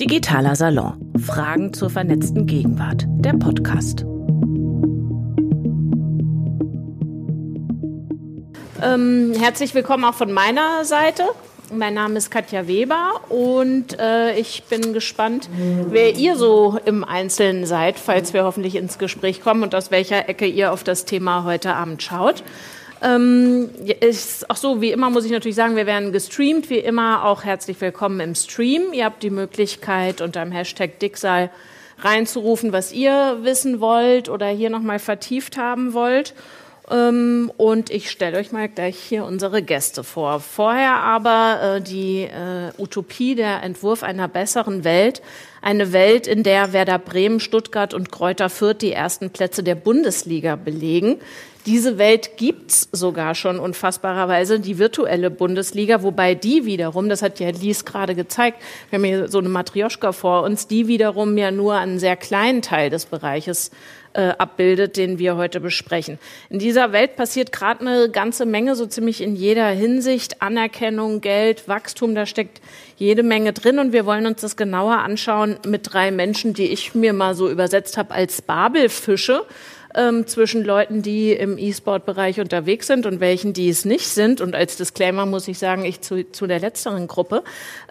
Digitaler Salon. Fragen zur vernetzten Gegenwart. Der Podcast. Ähm, herzlich willkommen auch von meiner Seite. Mein Name ist Katja Weber und äh, ich bin gespannt, wer ihr so im Einzelnen seid, falls wir hoffentlich ins Gespräch kommen und aus welcher Ecke ihr auf das Thema heute Abend schaut. Ähm, ist, ach so, wie immer muss ich natürlich sagen, wir werden gestreamt. Wie immer auch herzlich willkommen im Stream. Ihr habt die Möglichkeit, unter dem Hashtag Dicksal reinzurufen, was ihr wissen wollt oder hier nochmal vertieft haben wollt. Ähm, und ich stelle euch mal gleich hier unsere Gäste vor. Vorher aber äh, die äh, Utopie, der Entwurf einer besseren Welt. Eine Welt, in der Werder Bremen, Stuttgart und Kräuter Fürth die ersten Plätze der Bundesliga belegen. Diese Welt gibt's sogar schon unfassbarerweise, die virtuelle Bundesliga, wobei die wiederum, das hat ja Lies gerade gezeigt, wir haben hier so eine Matrioschka vor uns, die wiederum ja nur einen sehr kleinen Teil des Bereiches äh, abbildet, den wir heute besprechen. In dieser Welt passiert gerade eine ganze Menge, so ziemlich in jeder Hinsicht. Anerkennung, Geld, Wachstum, da steckt jede Menge drin und wir wollen uns das genauer anschauen mit drei Menschen, die ich mir mal so übersetzt habe als Babelfische ähm, zwischen Leuten, die im E-Sport-Bereich unterwegs sind und welchen, die es nicht sind. Und als Disclaimer muss ich sagen, ich zu, zu der letzteren Gruppe.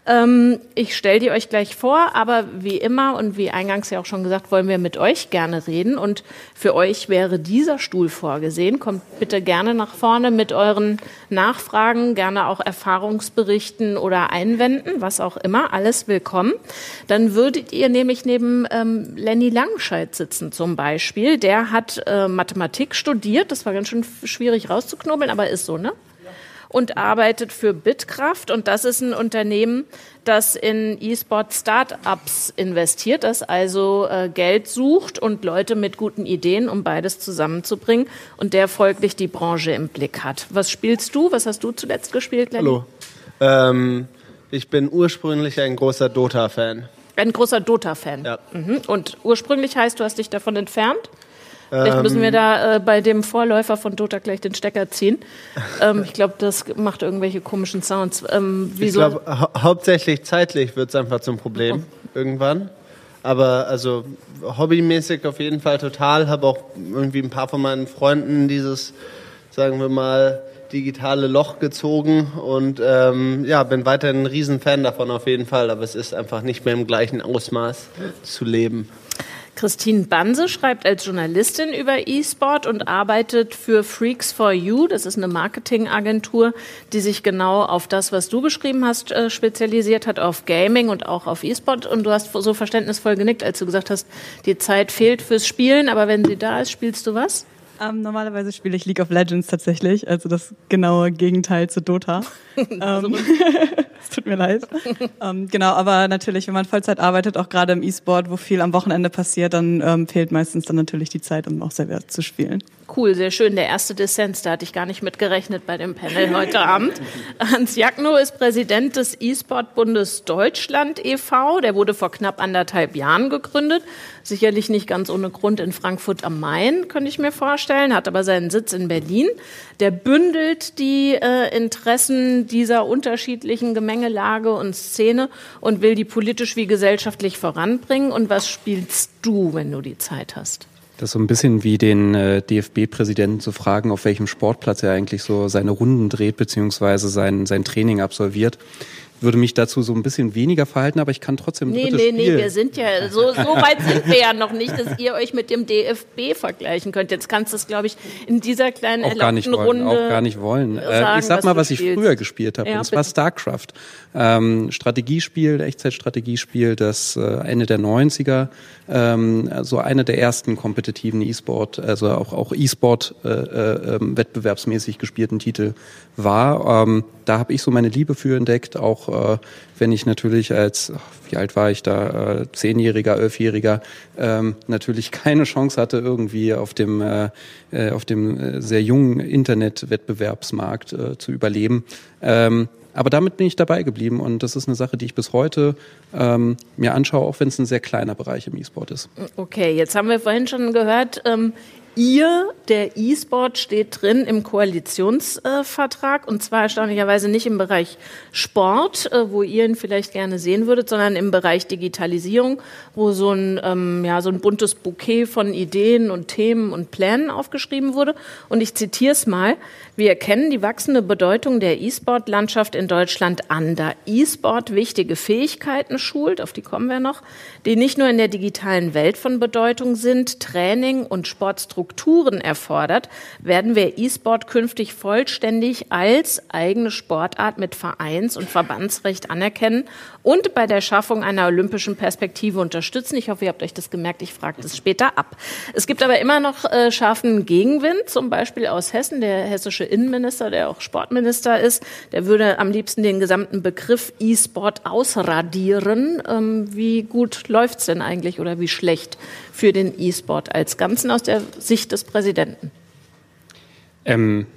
Ähm, ich stelle die euch gleich vor, aber wie immer und wie eingangs ja auch schon gesagt, wollen wir mit euch gerne reden. Und für euch wäre dieser Stuhl vorgesehen. Kommt bitte gerne nach vorne mit euren Nachfragen, gerne auch Erfahrungsberichten oder Einwänden, was auch immer. Alles willkommen. Dann würdet ihr nämlich neben ähm, Lenny Langscheid sitzen zum Beispiel. Der hat äh, Mathematik studiert. Das war ganz schön schwierig rauszuknobeln, aber ist so, ne? Und arbeitet für Bitkraft. Und das ist ein Unternehmen, das in E-Sport-Startups investiert, das also äh, Geld sucht und Leute mit guten Ideen, um beides zusammenzubringen und der folglich die Branche im Blick hat. Was spielst du? Was hast du zuletzt gespielt, Lenny? Hallo. Ähm, ich bin ursprünglich ein großer Dota-Fan. Ein großer Dota-Fan. Ja. Mhm. Und ursprünglich heißt, du hast dich davon entfernt? Vielleicht müssen wir da äh, bei dem Vorläufer von Dota gleich den Stecker ziehen. Ähm, ich glaube, das macht irgendwelche komischen Sounds. Ähm, ich glaube, hau hauptsächlich zeitlich wird es einfach zum Problem oh. irgendwann. Aber also hobbymäßig auf jeden Fall total. Habe auch irgendwie ein paar von meinen Freunden dieses, sagen wir mal, digitale Loch gezogen und ähm, ja, bin weiterhin ein Riesenfan davon auf jeden Fall. Aber es ist einfach nicht mehr im gleichen Ausmaß zu leben. Christine Banse schreibt als Journalistin über E-Sport und arbeitet für Freaks for You. Das ist eine Marketingagentur, die sich genau auf das, was du beschrieben hast, äh, spezialisiert hat, auf Gaming und auch auf E-Sport. Und du hast so verständnisvoll genickt, als du gesagt hast, die Zeit fehlt fürs Spielen, aber wenn sie da ist, spielst du was? Ähm, normalerweise spiele ich League of Legends tatsächlich, also das genaue Gegenteil zu Dota. ähm, es tut mir leid. ähm, genau, aber natürlich, wenn man Vollzeit arbeitet, auch gerade im E-Sport, wo viel am Wochenende passiert, dann ähm, fehlt meistens dann natürlich die Zeit, um auch selber zu spielen. Cool, sehr schön. Der erste Dissens, da hatte ich gar nicht mitgerechnet bei dem Panel heute Abend. Hans Jagno ist Präsident des E-Sport-Bundes Deutschland e.V. Der wurde vor knapp anderthalb Jahren gegründet. Sicherlich nicht ganz ohne Grund in Frankfurt am Main, könnte ich mir vorstellen, hat aber seinen Sitz in Berlin. Der bündelt die äh, Interessen dieser unterschiedlichen Gemengelage und Szene und will die politisch wie gesellschaftlich voranbringen. Und was spielst du, wenn du die Zeit hast? Das ist so ein bisschen wie den äh, DFB-Präsidenten zu fragen, auf welchem Sportplatz er eigentlich so seine Runden dreht, beziehungsweise sein, sein Training absolviert würde mich dazu so ein bisschen weniger verhalten, aber ich kann trotzdem Nee, nee, Spiel. nee, wir sind ja, so, so weit sind wir ja noch nicht, dass ihr euch mit dem DFB vergleichen könnt. Jetzt kannst du es, glaube ich, in dieser kleinen auch gar nicht wollen, Runde auch gar nicht wollen. Äh, sagen, ich sag mal, was, was ich früher gespielt habe, ja, und das war StarCraft. Ähm, Strategiespiel, Echtzeitstrategiespiel, das äh, Ende der 90er, ähm, so eine der ersten kompetitiven E-Sport, also auch, auch E-Sport äh, äh, ähm, wettbewerbsmäßig gespielten Titel war. Ähm, da habe ich so meine Liebe für entdeckt, auch äh, wenn ich natürlich als, wie alt war ich da, äh, Zehnjähriger, Elfjähriger, ähm, natürlich keine Chance hatte, irgendwie auf dem, äh, äh auf dem äh, sehr jungen Internetwettbewerbsmarkt äh, zu überleben. Ähm, aber damit bin ich dabei geblieben und das ist eine Sache, die ich bis heute ähm, mir anschaue, auch wenn es ein sehr kleiner Bereich im E-Sport ist. Okay, jetzt haben wir vorhin schon gehört, ähm, ihr, der E-Sport, steht drin im Koalitionsvertrag und zwar erstaunlicherweise nicht im Bereich Sport, äh, wo ihr ihn vielleicht gerne sehen würdet, sondern im Bereich Digitalisierung, wo so ein, ähm, ja, so ein buntes Bouquet von Ideen und Themen und Plänen aufgeschrieben wurde. Und ich zitiere es mal. Wir erkennen die wachsende Bedeutung der E-Sport-Landschaft in Deutschland an, da E-Sport wichtige Fähigkeiten schult, auf die kommen wir noch, die nicht nur in der digitalen Welt von Bedeutung sind, Training und Sportstrukturen erfordert, werden wir E-Sport künftig vollständig als eigene Sportart mit Vereins- und Verbandsrecht anerkennen und bei der Schaffung einer olympischen Perspektive unterstützen. Ich hoffe, ihr habt euch das gemerkt. Ich frage das später ab. Es gibt aber immer noch äh, scharfen Gegenwind, zum Beispiel aus Hessen, der hessische Innenminister, der auch Sportminister ist, der würde am liebsten den gesamten Begriff E-Sport ausradieren. Ähm, wie gut läuft es denn eigentlich oder wie schlecht für den E-Sport als Ganzen aus der Sicht des Präsidenten? Ähm,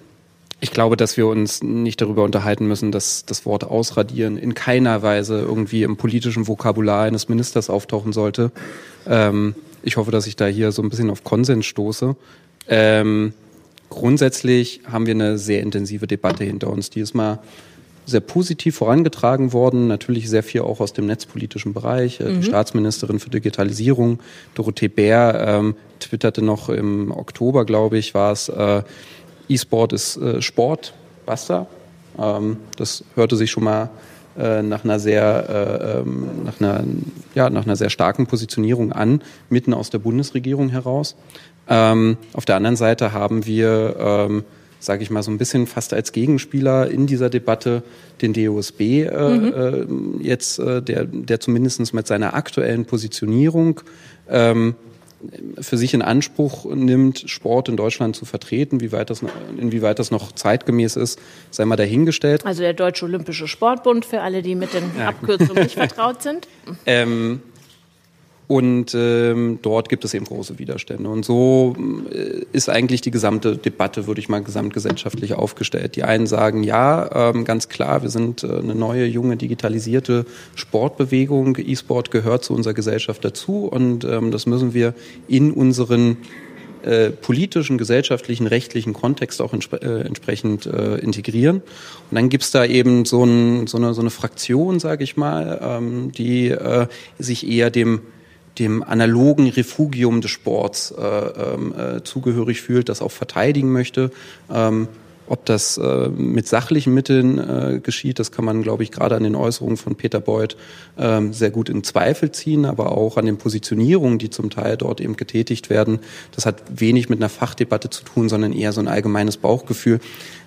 ich glaube, dass wir uns nicht darüber unterhalten müssen, dass das Wort ausradieren in keiner Weise irgendwie im politischen Vokabular eines Ministers auftauchen sollte. Ähm, ich hoffe, dass ich da hier so ein bisschen auf Konsens stoße. Ähm, Grundsätzlich haben wir eine sehr intensive Debatte hinter uns. Die ist mal sehr positiv vorangetragen worden, natürlich sehr viel auch aus dem netzpolitischen Bereich. Mhm. Die Staatsministerin für Digitalisierung, Dorothee Bär, ähm, twitterte noch im Oktober, glaube ich, war es, äh, E-Sport ist äh, Sport, basta. Ähm, das hörte sich schon mal äh, nach einer sehr äh, ähm, nach einer ja nach einer sehr starken Positionierung an mitten aus der Bundesregierung heraus ähm, auf der anderen Seite haben wir, ähm, sage ich mal, so ein bisschen fast als Gegenspieler in dieser Debatte den DOSB äh, mhm. äh, jetzt, äh, der, der zumindest mit seiner aktuellen Positionierung ähm, für sich in Anspruch nimmt, Sport in Deutschland zu vertreten. Wie weit das, inwieweit das noch zeitgemäß ist, sei mal dahingestellt. Also der Deutsche Olympische Sportbund für alle, die mit den ja. Abkürzungen nicht vertraut sind. Ähm, und ähm, dort gibt es eben große Widerstände. Und so äh, ist eigentlich die gesamte Debatte, würde ich mal gesamtgesellschaftlich aufgestellt. Die einen sagen, ja, ähm, ganz klar, wir sind äh, eine neue, junge, digitalisierte Sportbewegung. E-Sport gehört zu unserer Gesellschaft dazu und ähm, das müssen wir in unseren äh, politischen, gesellschaftlichen, rechtlichen Kontext auch entsp äh, entsprechend äh, integrieren. Und dann gibt's da eben so, ein, so, eine, so eine Fraktion, sage ich mal, ähm, die äh, sich eher dem dem analogen Refugium des Sports äh, ähm, äh, zugehörig fühlt, das auch verteidigen möchte. Ähm, ob das äh, mit sachlichen Mitteln äh, geschieht, das kann man, glaube ich, gerade an den Äußerungen von Peter Beuth ähm, sehr gut in Zweifel ziehen, aber auch an den Positionierungen, die zum Teil dort eben getätigt werden. Das hat wenig mit einer Fachdebatte zu tun, sondern eher so ein allgemeines Bauchgefühl.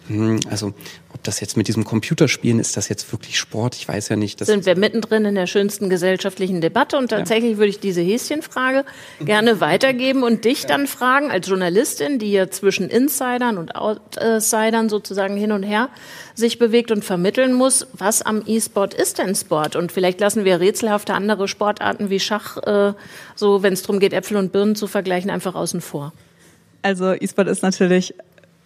Hm, also ob das jetzt mit diesem Computerspielen ist, das jetzt wirklich Sport? Ich weiß ja nicht. Sind wir mittendrin in der schönsten gesellschaftlichen Debatte und tatsächlich ja. würde ich diese Häschenfrage gerne weitergeben und dich dann fragen als Journalistin, die ja zwischen Insidern und Outsidern sozusagen hin und her sich bewegt und vermitteln muss, was am E-Sport ist denn Sport? Und vielleicht lassen wir rätselhafte andere Sportarten wie Schach, äh, so wenn es darum geht, Äpfel und Birnen zu vergleichen, einfach außen vor. Also E-Sport ist natürlich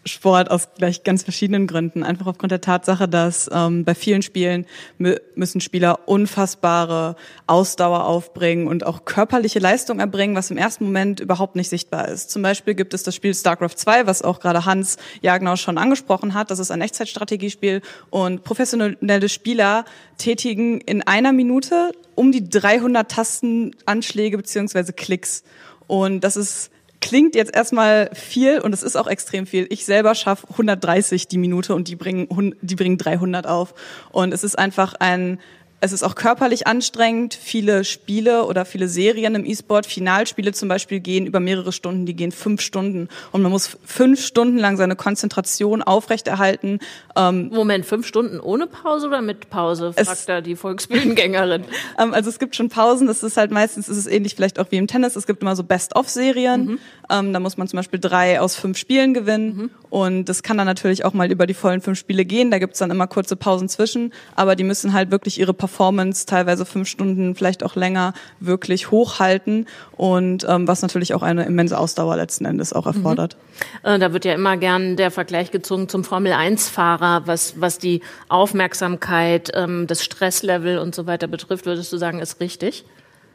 Sport aus gleich ganz verschiedenen Gründen. Einfach aufgrund der Tatsache, dass ähm, bei vielen Spielen müssen Spieler unfassbare Ausdauer aufbringen und auch körperliche Leistung erbringen, was im ersten Moment überhaupt nicht sichtbar ist. Zum Beispiel gibt es das Spiel StarCraft 2, was auch gerade Hans Jagnau schon angesprochen hat. Das ist ein Echtzeitstrategiespiel und professionelle Spieler tätigen in einer Minute um die 300 Tastenanschläge beziehungsweise Klicks. Und das ist klingt jetzt erstmal viel und es ist auch extrem viel. Ich selber schaffe 130 die Minute und die bringen, die bringen 300 auf. Und es ist einfach ein es ist auch körperlich anstrengend. Viele Spiele oder viele Serien im E-Sport, Finalspiele zum Beispiel, gehen über mehrere Stunden, die gehen fünf Stunden. Und man muss fünf Stunden lang seine Konzentration aufrechterhalten. Ähm, Moment, fünf Stunden ohne Pause oder mit Pause, fragt da die Volksbildengängerin. ähm, also es gibt schon Pausen, das ist halt meistens, ist es ähnlich vielleicht auch wie im Tennis, es gibt immer so Best-of-Serien. Mhm. Ähm, da muss man zum Beispiel drei aus fünf Spielen gewinnen. Mhm. Und das kann dann natürlich auch mal über die vollen fünf Spiele gehen. Da gibt's dann immer kurze Pausen zwischen. Aber die müssen halt wirklich ihre Performance teilweise fünf Stunden, vielleicht auch länger, wirklich hochhalten und ähm, was natürlich auch eine immense Ausdauer letzten Endes auch erfordert. Mhm. Äh, da wird ja immer gern der Vergleich gezogen zum Formel-1-Fahrer, was, was die Aufmerksamkeit, ähm, das Stresslevel und so weiter betrifft. Würdest du sagen, ist richtig?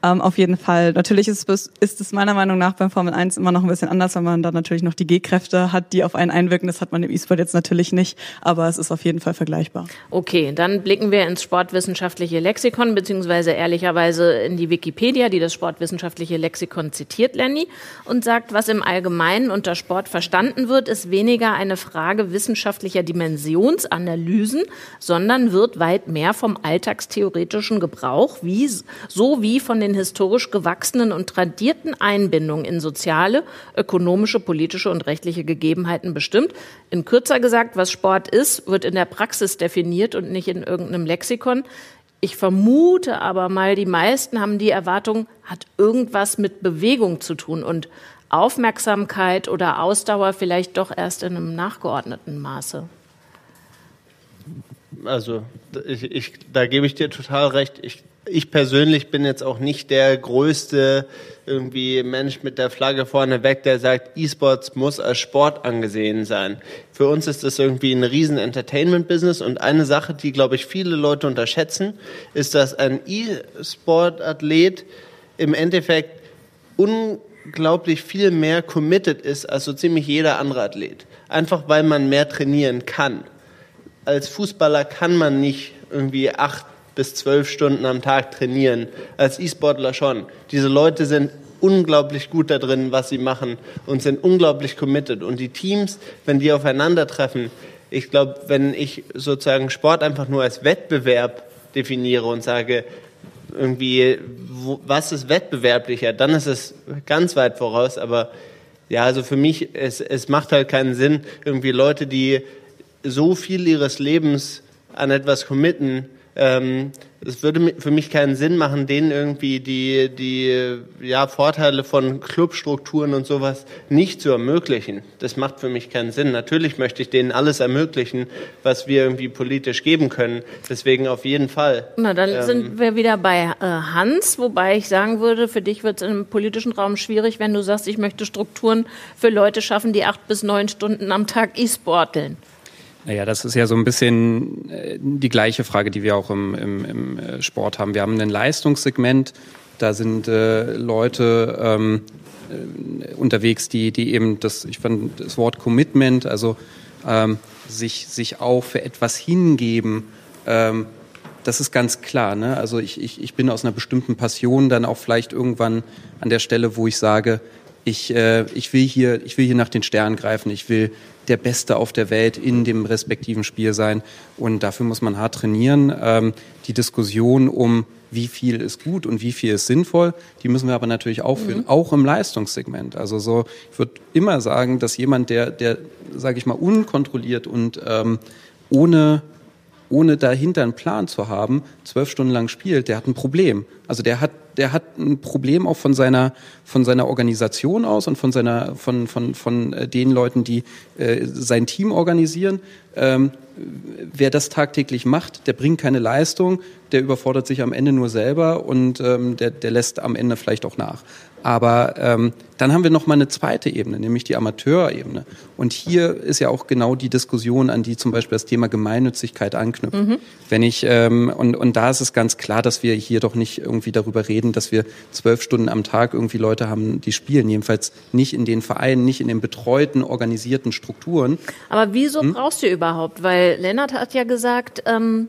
Ähm, auf jeden Fall. Natürlich ist es, ist es meiner Meinung nach beim Formel 1 immer noch ein bisschen anders, weil man da natürlich noch die G-Kräfte hat, die auf einen einwirken. Das hat man im E-Sport jetzt natürlich nicht, aber es ist auf jeden Fall vergleichbar. Okay, dann blicken wir ins sportwissenschaftliche Lexikon, beziehungsweise ehrlicherweise in die Wikipedia, die das sportwissenschaftliche Lexikon zitiert, Lenny, und sagt, was im Allgemeinen unter Sport verstanden wird, ist weniger eine Frage wissenschaftlicher Dimensionsanalysen, sondern wird weit mehr vom alltagstheoretischen Gebrauch, wie, so wie von den historisch gewachsenen und tradierten Einbindungen in soziale, ökonomische, politische und rechtliche Gegebenheiten bestimmt. In kürzer gesagt, was Sport ist, wird in der Praxis definiert und nicht in irgendeinem Lexikon. Ich vermute aber mal, die meisten haben die Erwartung, hat irgendwas mit Bewegung zu tun und Aufmerksamkeit oder Ausdauer vielleicht doch erst in einem nachgeordneten Maße. Also ich, ich, da gebe ich dir total recht. Ich, ich persönlich bin jetzt auch nicht der größte irgendwie Mensch mit der Flagge vorne weg, der sagt, E-Sports muss als Sport angesehen sein. Für uns ist das irgendwie ein riesen Entertainment-Business und eine Sache, die, glaube ich, viele Leute unterschätzen, ist, dass ein E-Sport-Athlet im Endeffekt unglaublich viel mehr committed ist als so ziemlich jeder andere Athlet. Einfach weil man mehr trainieren kann als Fußballer kann man nicht irgendwie acht bis zwölf Stunden am Tag trainieren. Als E-Sportler schon. Diese Leute sind unglaublich gut da drin, was sie machen und sind unglaublich committed. Und die Teams, wenn die aufeinandertreffen, ich glaube, wenn ich sozusagen Sport einfach nur als Wettbewerb definiere und sage, irgendwie, wo, was ist wettbewerblicher, dann ist es ganz weit voraus. Aber ja, also für mich, es, es macht halt keinen Sinn, irgendwie Leute, die so viel ihres Lebens an etwas committen, ähm, es würde für mich keinen Sinn machen, denen irgendwie die, die ja, Vorteile von Clubstrukturen und sowas nicht zu ermöglichen. Das macht für mich keinen Sinn. Natürlich möchte ich denen alles ermöglichen, was wir irgendwie politisch geben können. Deswegen auf jeden Fall. Na, dann ähm, sind wir wieder bei äh, Hans, wobei ich sagen würde, für dich wird es im politischen Raum schwierig, wenn du sagst, ich möchte Strukturen für Leute schaffen, die acht bis neun Stunden am Tag E-Sporteln. Naja, das ist ja so ein bisschen äh, die gleiche Frage, die wir auch im, im, im äh, Sport haben. Wir haben ein Leistungssegment, da sind äh, Leute ähm, äh, unterwegs, die, die eben das, ich fand das Wort Commitment, also ähm, sich, sich auch für etwas hingeben, ähm, das ist ganz klar. Ne? Also ich, ich, ich bin aus einer bestimmten Passion dann auch vielleicht irgendwann an der Stelle, wo ich sage, ich, äh, ich, will hier, ich will hier nach den Sternen greifen, ich will der Beste auf der Welt in dem respektiven Spiel sein. Und dafür muss man hart trainieren. Ähm, die Diskussion um wie viel ist gut und wie viel ist sinnvoll, die müssen wir aber natürlich auch führen, mhm. auch im Leistungssegment. Also so, ich würde immer sagen, dass jemand, der, der, sage ich mal, unkontrolliert und ähm, ohne ohne dahinter einen Plan zu haben, zwölf Stunden lang spielt, der hat ein Problem. Also der hat, der hat ein Problem auch von seiner, von seiner Organisation aus und von seiner, von, von, von äh, den Leuten, die äh, sein Team organisieren. Ähm, wer das tagtäglich macht, der bringt keine Leistung, der überfordert sich am Ende nur selber und ähm, der, der lässt am Ende vielleicht auch nach. Aber ähm, dann haben wir noch mal eine zweite Ebene, nämlich die Amateurebene. Und hier ist ja auch genau die Diskussion, an die zum Beispiel das Thema Gemeinnützigkeit anknüpft. Mhm. Wenn ich ähm, und und da ist es ganz klar, dass wir hier doch nicht irgendwie darüber reden, dass wir zwölf Stunden am Tag irgendwie Leute haben, die spielen. Jedenfalls nicht in den Vereinen, nicht in den betreuten, organisierten Strukturen. Aber wieso hm? brauchst du überhaupt? Weil Lennart hat ja gesagt. Ähm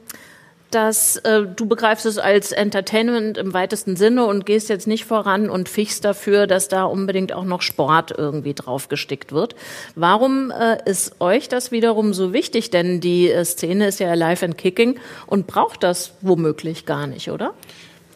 dass äh, du begreifst es als Entertainment im weitesten Sinne und gehst jetzt nicht voran und fichst dafür, dass da unbedingt auch noch Sport irgendwie draufgestickt wird. Warum äh, ist euch das wiederum so wichtig? Denn die äh, Szene ist ja alive and kicking und braucht das womöglich gar nicht, oder?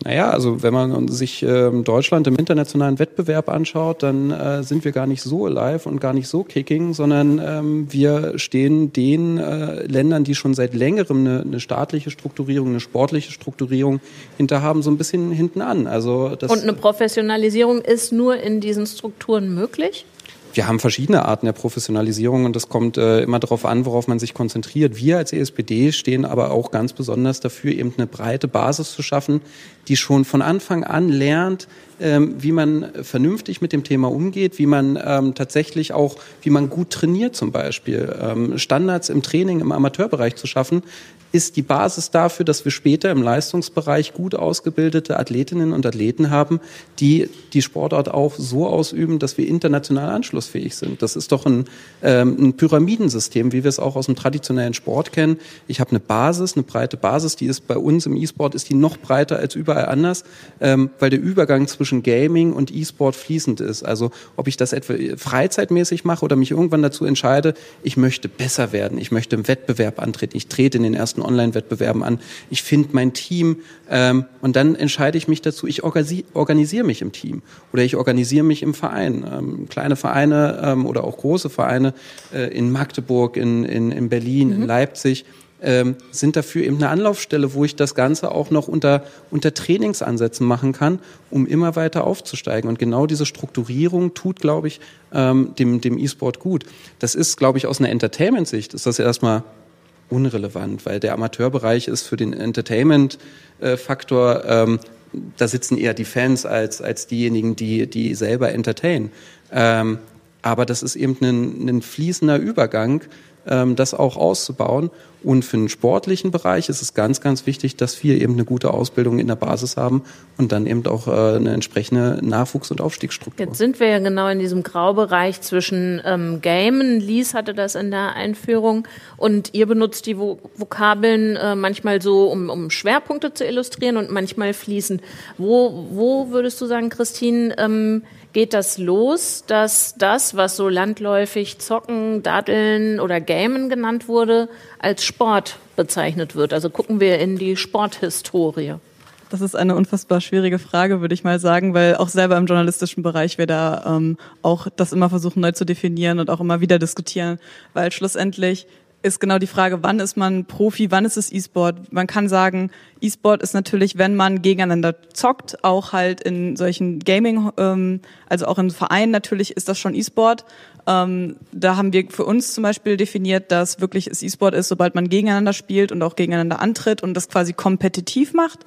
Naja, also wenn man sich ähm, Deutschland im internationalen Wettbewerb anschaut, dann äh, sind wir gar nicht so alive und gar nicht so kicking, sondern ähm, wir stehen den äh, Ländern, die schon seit längerem eine, eine, staatliche Strukturierung, eine sportliche Strukturierung hinter haben, so ein bisschen hinten an. Also das und eine Professionalisierung ist nur in diesen Strukturen möglich? Wir haben verschiedene Arten der Professionalisierung und das kommt äh, immer darauf an, worauf man sich konzentriert. Wir als ESPD stehen aber auch ganz besonders dafür, eben eine breite Basis zu schaffen, die schon von Anfang an lernt, ähm, wie man vernünftig mit dem Thema umgeht, wie man ähm, tatsächlich auch, wie man gut trainiert zum Beispiel. Ähm, Standards im Training im Amateurbereich zu schaffen, ist die Basis dafür, dass wir später im Leistungsbereich gut ausgebildete Athletinnen und Athleten haben, die die Sportart auch so ausüben, dass wir international anschlussfähig sind. Das ist doch ein, ähm, ein Pyramidensystem, wie wir es auch aus dem traditionellen Sport kennen. Ich habe eine Basis, eine breite Basis, die ist bei uns im E-Sport ist die noch breiter als überall anders, ähm, weil der Übergang zwischen Gaming und E-Sport fließend ist. Also ob ich das etwa freizeitmäßig mache oder mich irgendwann dazu entscheide, ich möchte besser werden, ich möchte im Wettbewerb antreten, ich trete in den ersten Online-Wettbewerben an, ich finde mein Team ähm, und dann entscheide ich mich dazu, ich organisi organisiere mich im Team oder ich organisiere mich im Verein. Ähm, kleine Vereine ähm, oder auch große Vereine äh, in Magdeburg, in, in, in Berlin, mhm. in Leipzig ähm, sind dafür eben eine Anlaufstelle, wo ich das Ganze auch noch unter, unter Trainingsansätzen machen kann, um immer weiter aufzusteigen. Und genau diese Strukturierung tut, glaube ich, ähm, dem, dem E-Sport gut. Das ist, glaube ich, aus einer Entertainment-Sicht, ist das erstmal unrelevant, weil der Amateurbereich ist für den Entertainment-Faktor, ähm, da sitzen eher die Fans als, als diejenigen, die, die selber entertainen. Ähm, aber das ist eben ein, ein fließender Übergang, das auch auszubauen. Und für den sportlichen Bereich ist es ganz, ganz wichtig, dass wir eben eine gute Ausbildung in der Basis haben und dann eben auch äh, eine entsprechende Nachwuchs- und Aufstiegsstruktur. Jetzt sind wir ja genau in diesem Graubereich zwischen ähm, Gamen, Lies hatte das in der Einführung, und ihr benutzt die Vokabeln äh, manchmal so, um, um Schwerpunkte zu illustrieren und manchmal fließend. Wo, wo würdest du sagen, Christine, ähm, geht das los, dass das, was so landläufig Zocken, Daddeln oder Gamen genannt wurde, als Sport bezeichnet wird. Also gucken wir in die Sporthistorie. Das ist eine unfassbar schwierige Frage, würde ich mal sagen, weil auch selber im journalistischen Bereich wir da ähm, auch das immer versuchen neu zu definieren und auch immer wieder diskutieren, weil schlussendlich ist genau die Frage, wann ist man Profi, wann ist es E-Sport? Man kann sagen, E-Sport ist natürlich, wenn man gegeneinander zockt, auch halt in solchen Gaming, ähm, also auch in Vereinen natürlich ist das schon E-Sport. Ähm, da haben wir für uns zum Beispiel definiert, dass wirklich es E-Sport ist, sobald man gegeneinander spielt und auch gegeneinander antritt und das quasi kompetitiv macht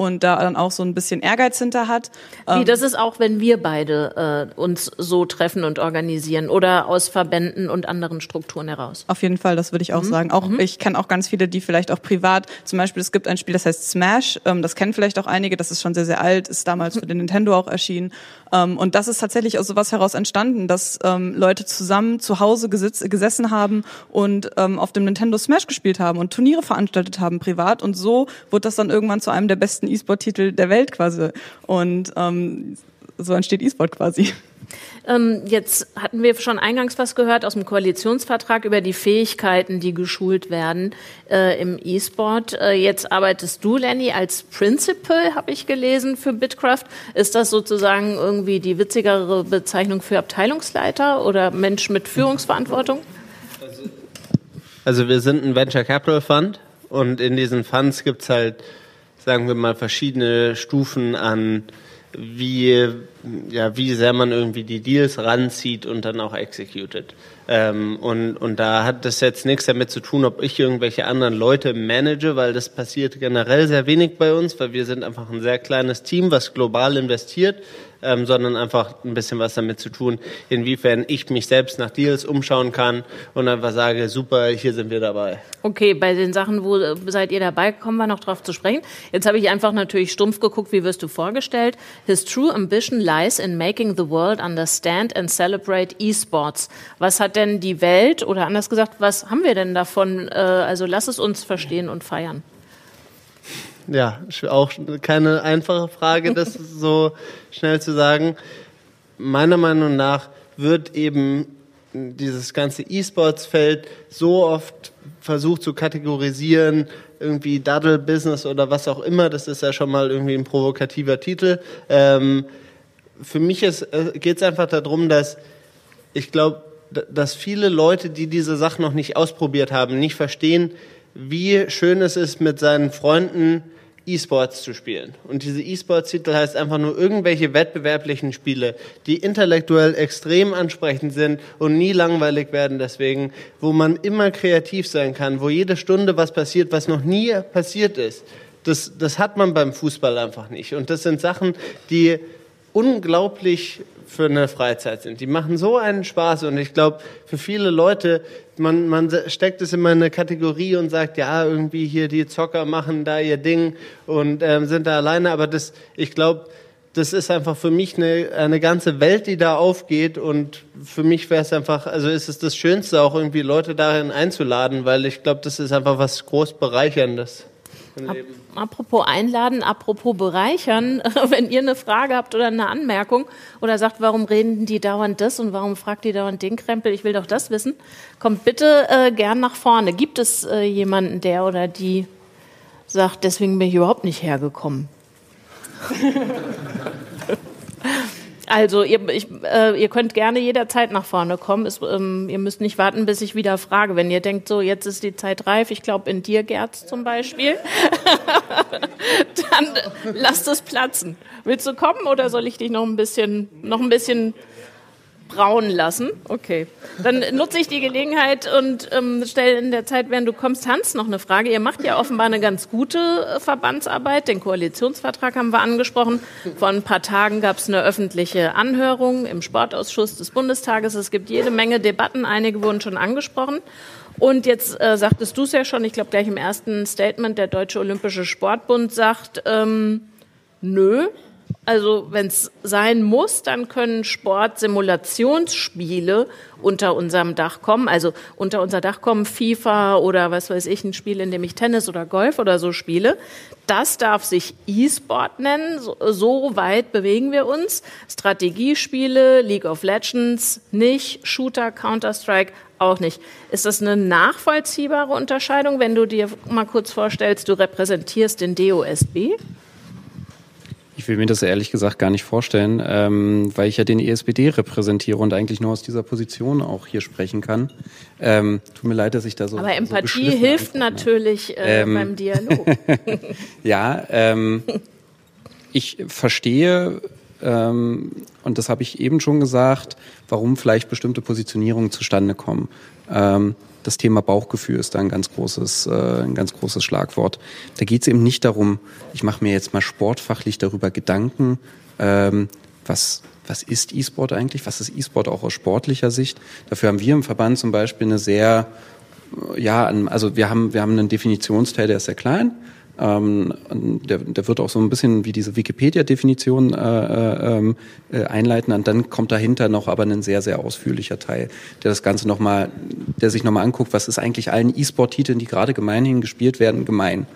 und da dann auch so ein bisschen Ehrgeiz hinter hat. Wie, ähm, das ist auch, wenn wir beide äh, uns so treffen und organisieren oder aus Verbänden und anderen Strukturen heraus. Auf jeden Fall, das würde ich auch mhm. sagen. Auch mhm. ich kenne auch ganz viele, die vielleicht auch privat, zum Beispiel es gibt ein Spiel, das heißt Smash, ähm, das kennen vielleicht auch einige, das ist schon sehr, sehr alt, ist damals für den Nintendo auch erschienen. Ähm, und das ist tatsächlich aus sowas heraus entstanden, dass ähm, Leute zusammen zu Hause gesitz, gesessen haben und ähm, auf dem Nintendo Smash gespielt haben und Turniere veranstaltet haben privat und so wurde das dann irgendwann zu einem der besten E-Sport-Titel der Welt quasi. Und ähm, so entsteht E-Sport quasi. Ähm, jetzt hatten wir schon eingangs was gehört aus dem Koalitionsvertrag über die Fähigkeiten, die geschult werden äh, im E-Sport. Äh, jetzt arbeitest du, Lenny, als Principal, habe ich gelesen, für Bitcraft. Ist das sozusagen irgendwie die witzigere Bezeichnung für Abteilungsleiter oder Mensch mit Führungsverantwortung? Also wir sind ein Venture Capital Fund und in diesen Funds gibt es halt, sagen wir mal, verschiedene Stufen an wie, ja, wie sehr man irgendwie die Deals ranzieht und dann auch executed. Ähm, und, und da hat das jetzt nichts damit zu tun, ob ich irgendwelche anderen Leute manage, weil das passiert generell sehr wenig bei uns, weil wir sind einfach ein sehr kleines Team, was global investiert ähm, sondern einfach ein bisschen was damit zu tun, inwiefern ich mich selbst nach Deals umschauen kann und einfach sage, super, hier sind wir dabei. Okay, bei den Sachen, wo äh, seid ihr dabei, kommen wir noch drauf zu sprechen. Jetzt habe ich einfach natürlich stumpf geguckt, wie wirst du vorgestellt. His true ambition lies in making the world understand and celebrate esports. Was hat denn die Welt oder anders gesagt, was haben wir denn davon? Äh, also lass es uns verstehen und feiern ja, auch keine einfache Frage, das so schnell zu sagen. Meiner Meinung nach wird eben dieses ganze E-Sports-Feld so oft versucht zu kategorisieren, irgendwie Daddle-Business oder was auch immer, das ist ja schon mal irgendwie ein provokativer Titel. Ähm, für mich äh, geht es einfach darum, dass ich glaube, dass viele Leute, die diese Sachen noch nicht ausprobiert haben, nicht verstehen, wie schön es ist, mit seinen Freunden E-Sports zu spielen. Und diese E-Sports-Titel heißt einfach nur irgendwelche wettbewerblichen Spiele, die intellektuell extrem ansprechend sind und nie langweilig werden deswegen, wo man immer kreativ sein kann, wo jede Stunde was passiert, was noch nie passiert ist. Das, das hat man beim Fußball einfach nicht. Und das sind Sachen, die unglaublich für eine Freizeit sind. Die machen so einen Spaß und ich glaube, für viele Leute, man, man steckt es immer in eine Kategorie und sagt, ja, irgendwie hier die Zocker machen da ihr Ding und ähm, sind da alleine, aber das, ich glaube, das ist einfach für mich eine, eine ganze Welt, die da aufgeht und für mich wäre es einfach, also ist es das Schönste, auch irgendwie Leute darin einzuladen, weil ich glaube, das ist einfach was groß bereicherndes. Apropos einladen, apropos bereichern, wenn ihr eine Frage habt oder eine Anmerkung oder sagt, warum reden die dauernd das und warum fragt die dauernd den Krempel, ich will doch das wissen, kommt bitte äh, gern nach vorne. Gibt es äh, jemanden, der oder die sagt, deswegen bin ich überhaupt nicht hergekommen? Also ihr, ich, äh, ihr könnt gerne jederzeit nach vorne kommen. Es, ähm, ihr müsst nicht warten, bis ich wieder frage. Wenn ihr denkt, so jetzt ist die Zeit reif, ich glaube in dir, Gerz zum Beispiel, dann lasst es platzen. Willst du kommen oder soll ich dich noch ein bisschen, noch ein bisschen brauen lassen. Okay. Dann nutze ich die Gelegenheit und ähm, stelle in der Zeit, während du kommst, Hans noch eine Frage. Ihr macht ja offenbar eine ganz gute äh, Verbandsarbeit. Den Koalitionsvertrag haben wir angesprochen. Vor ein paar Tagen gab es eine öffentliche Anhörung im Sportausschuss des Bundestages. Es gibt jede Menge Debatten. Einige wurden schon angesprochen. Und jetzt äh, sagtest du es ja schon, ich glaube gleich im ersten Statement, der Deutsche Olympische Sportbund sagt, ähm, nö, also wenn es sein muss, dann können Sportsimulationsspiele unter unserem Dach kommen. Also unter unser Dach kommen FIFA oder was weiß ich, ein Spiel, in dem ich Tennis oder Golf oder so spiele. Das darf sich E-Sport nennen. So, weit bewegen wir uns. Strategiespiele, League of Legends nicht, Shooter, Counter-Strike auch nicht. Ist das eine nachvollziehbare Unterscheidung, wenn du dir mal kurz vorstellst, du repräsentierst den DOSB? Ich will mir das ehrlich gesagt gar nicht vorstellen, ähm, weil ich ja den ESBD repräsentiere und eigentlich nur aus dieser Position auch hier sprechen kann. Ähm, tut mir leid, dass ich da so. Aber Empathie so hilft natürlich äh, ähm, beim Dialog. ja, ähm, ich verstehe, ähm, und das habe ich eben schon gesagt, warum vielleicht bestimmte Positionierungen zustande kommen. Ähm, das Thema Bauchgefühl ist da ein ganz großes, äh, ein ganz großes Schlagwort. Da geht es eben nicht darum, ich mache mir jetzt mal sportfachlich darüber Gedanken, ähm, was, was ist E-Sport eigentlich, was ist E-Sport auch aus sportlicher Sicht. Dafür haben wir im Verband zum Beispiel eine sehr, ja, also wir haben, wir haben einen Definitionsteil, der ist sehr klein, ähm, der, der wird auch so ein bisschen wie diese Wikipedia-Definition äh, äh, ähm, äh, einleiten. Und dann kommt dahinter noch aber ein sehr, sehr ausführlicher Teil, der das Ganze nochmal, der sich nochmal anguckt, was ist eigentlich allen E-Sport-Titeln, die gerade gemeinhin gespielt werden, gemein.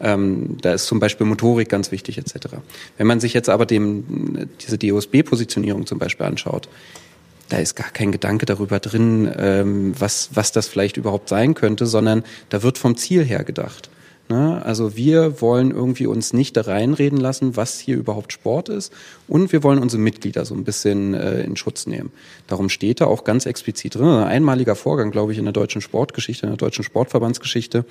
Ähm, da ist zum Beispiel Motorik ganz wichtig etc. Wenn man sich jetzt aber dem, diese DOSB-Positionierung zum Beispiel anschaut, da ist gar kein Gedanke darüber drin, ähm, was, was das vielleicht überhaupt sein könnte, sondern da wird vom Ziel her gedacht. Ne? Also wir wollen irgendwie uns nicht da reinreden lassen, was hier überhaupt Sport ist. Und wir wollen unsere Mitglieder so ein bisschen äh, in Schutz nehmen. Darum steht da auch ganz explizit drin, ein einmaliger Vorgang, glaube ich, in der deutschen Sportgeschichte, in der deutschen Sportverbandsgeschichte.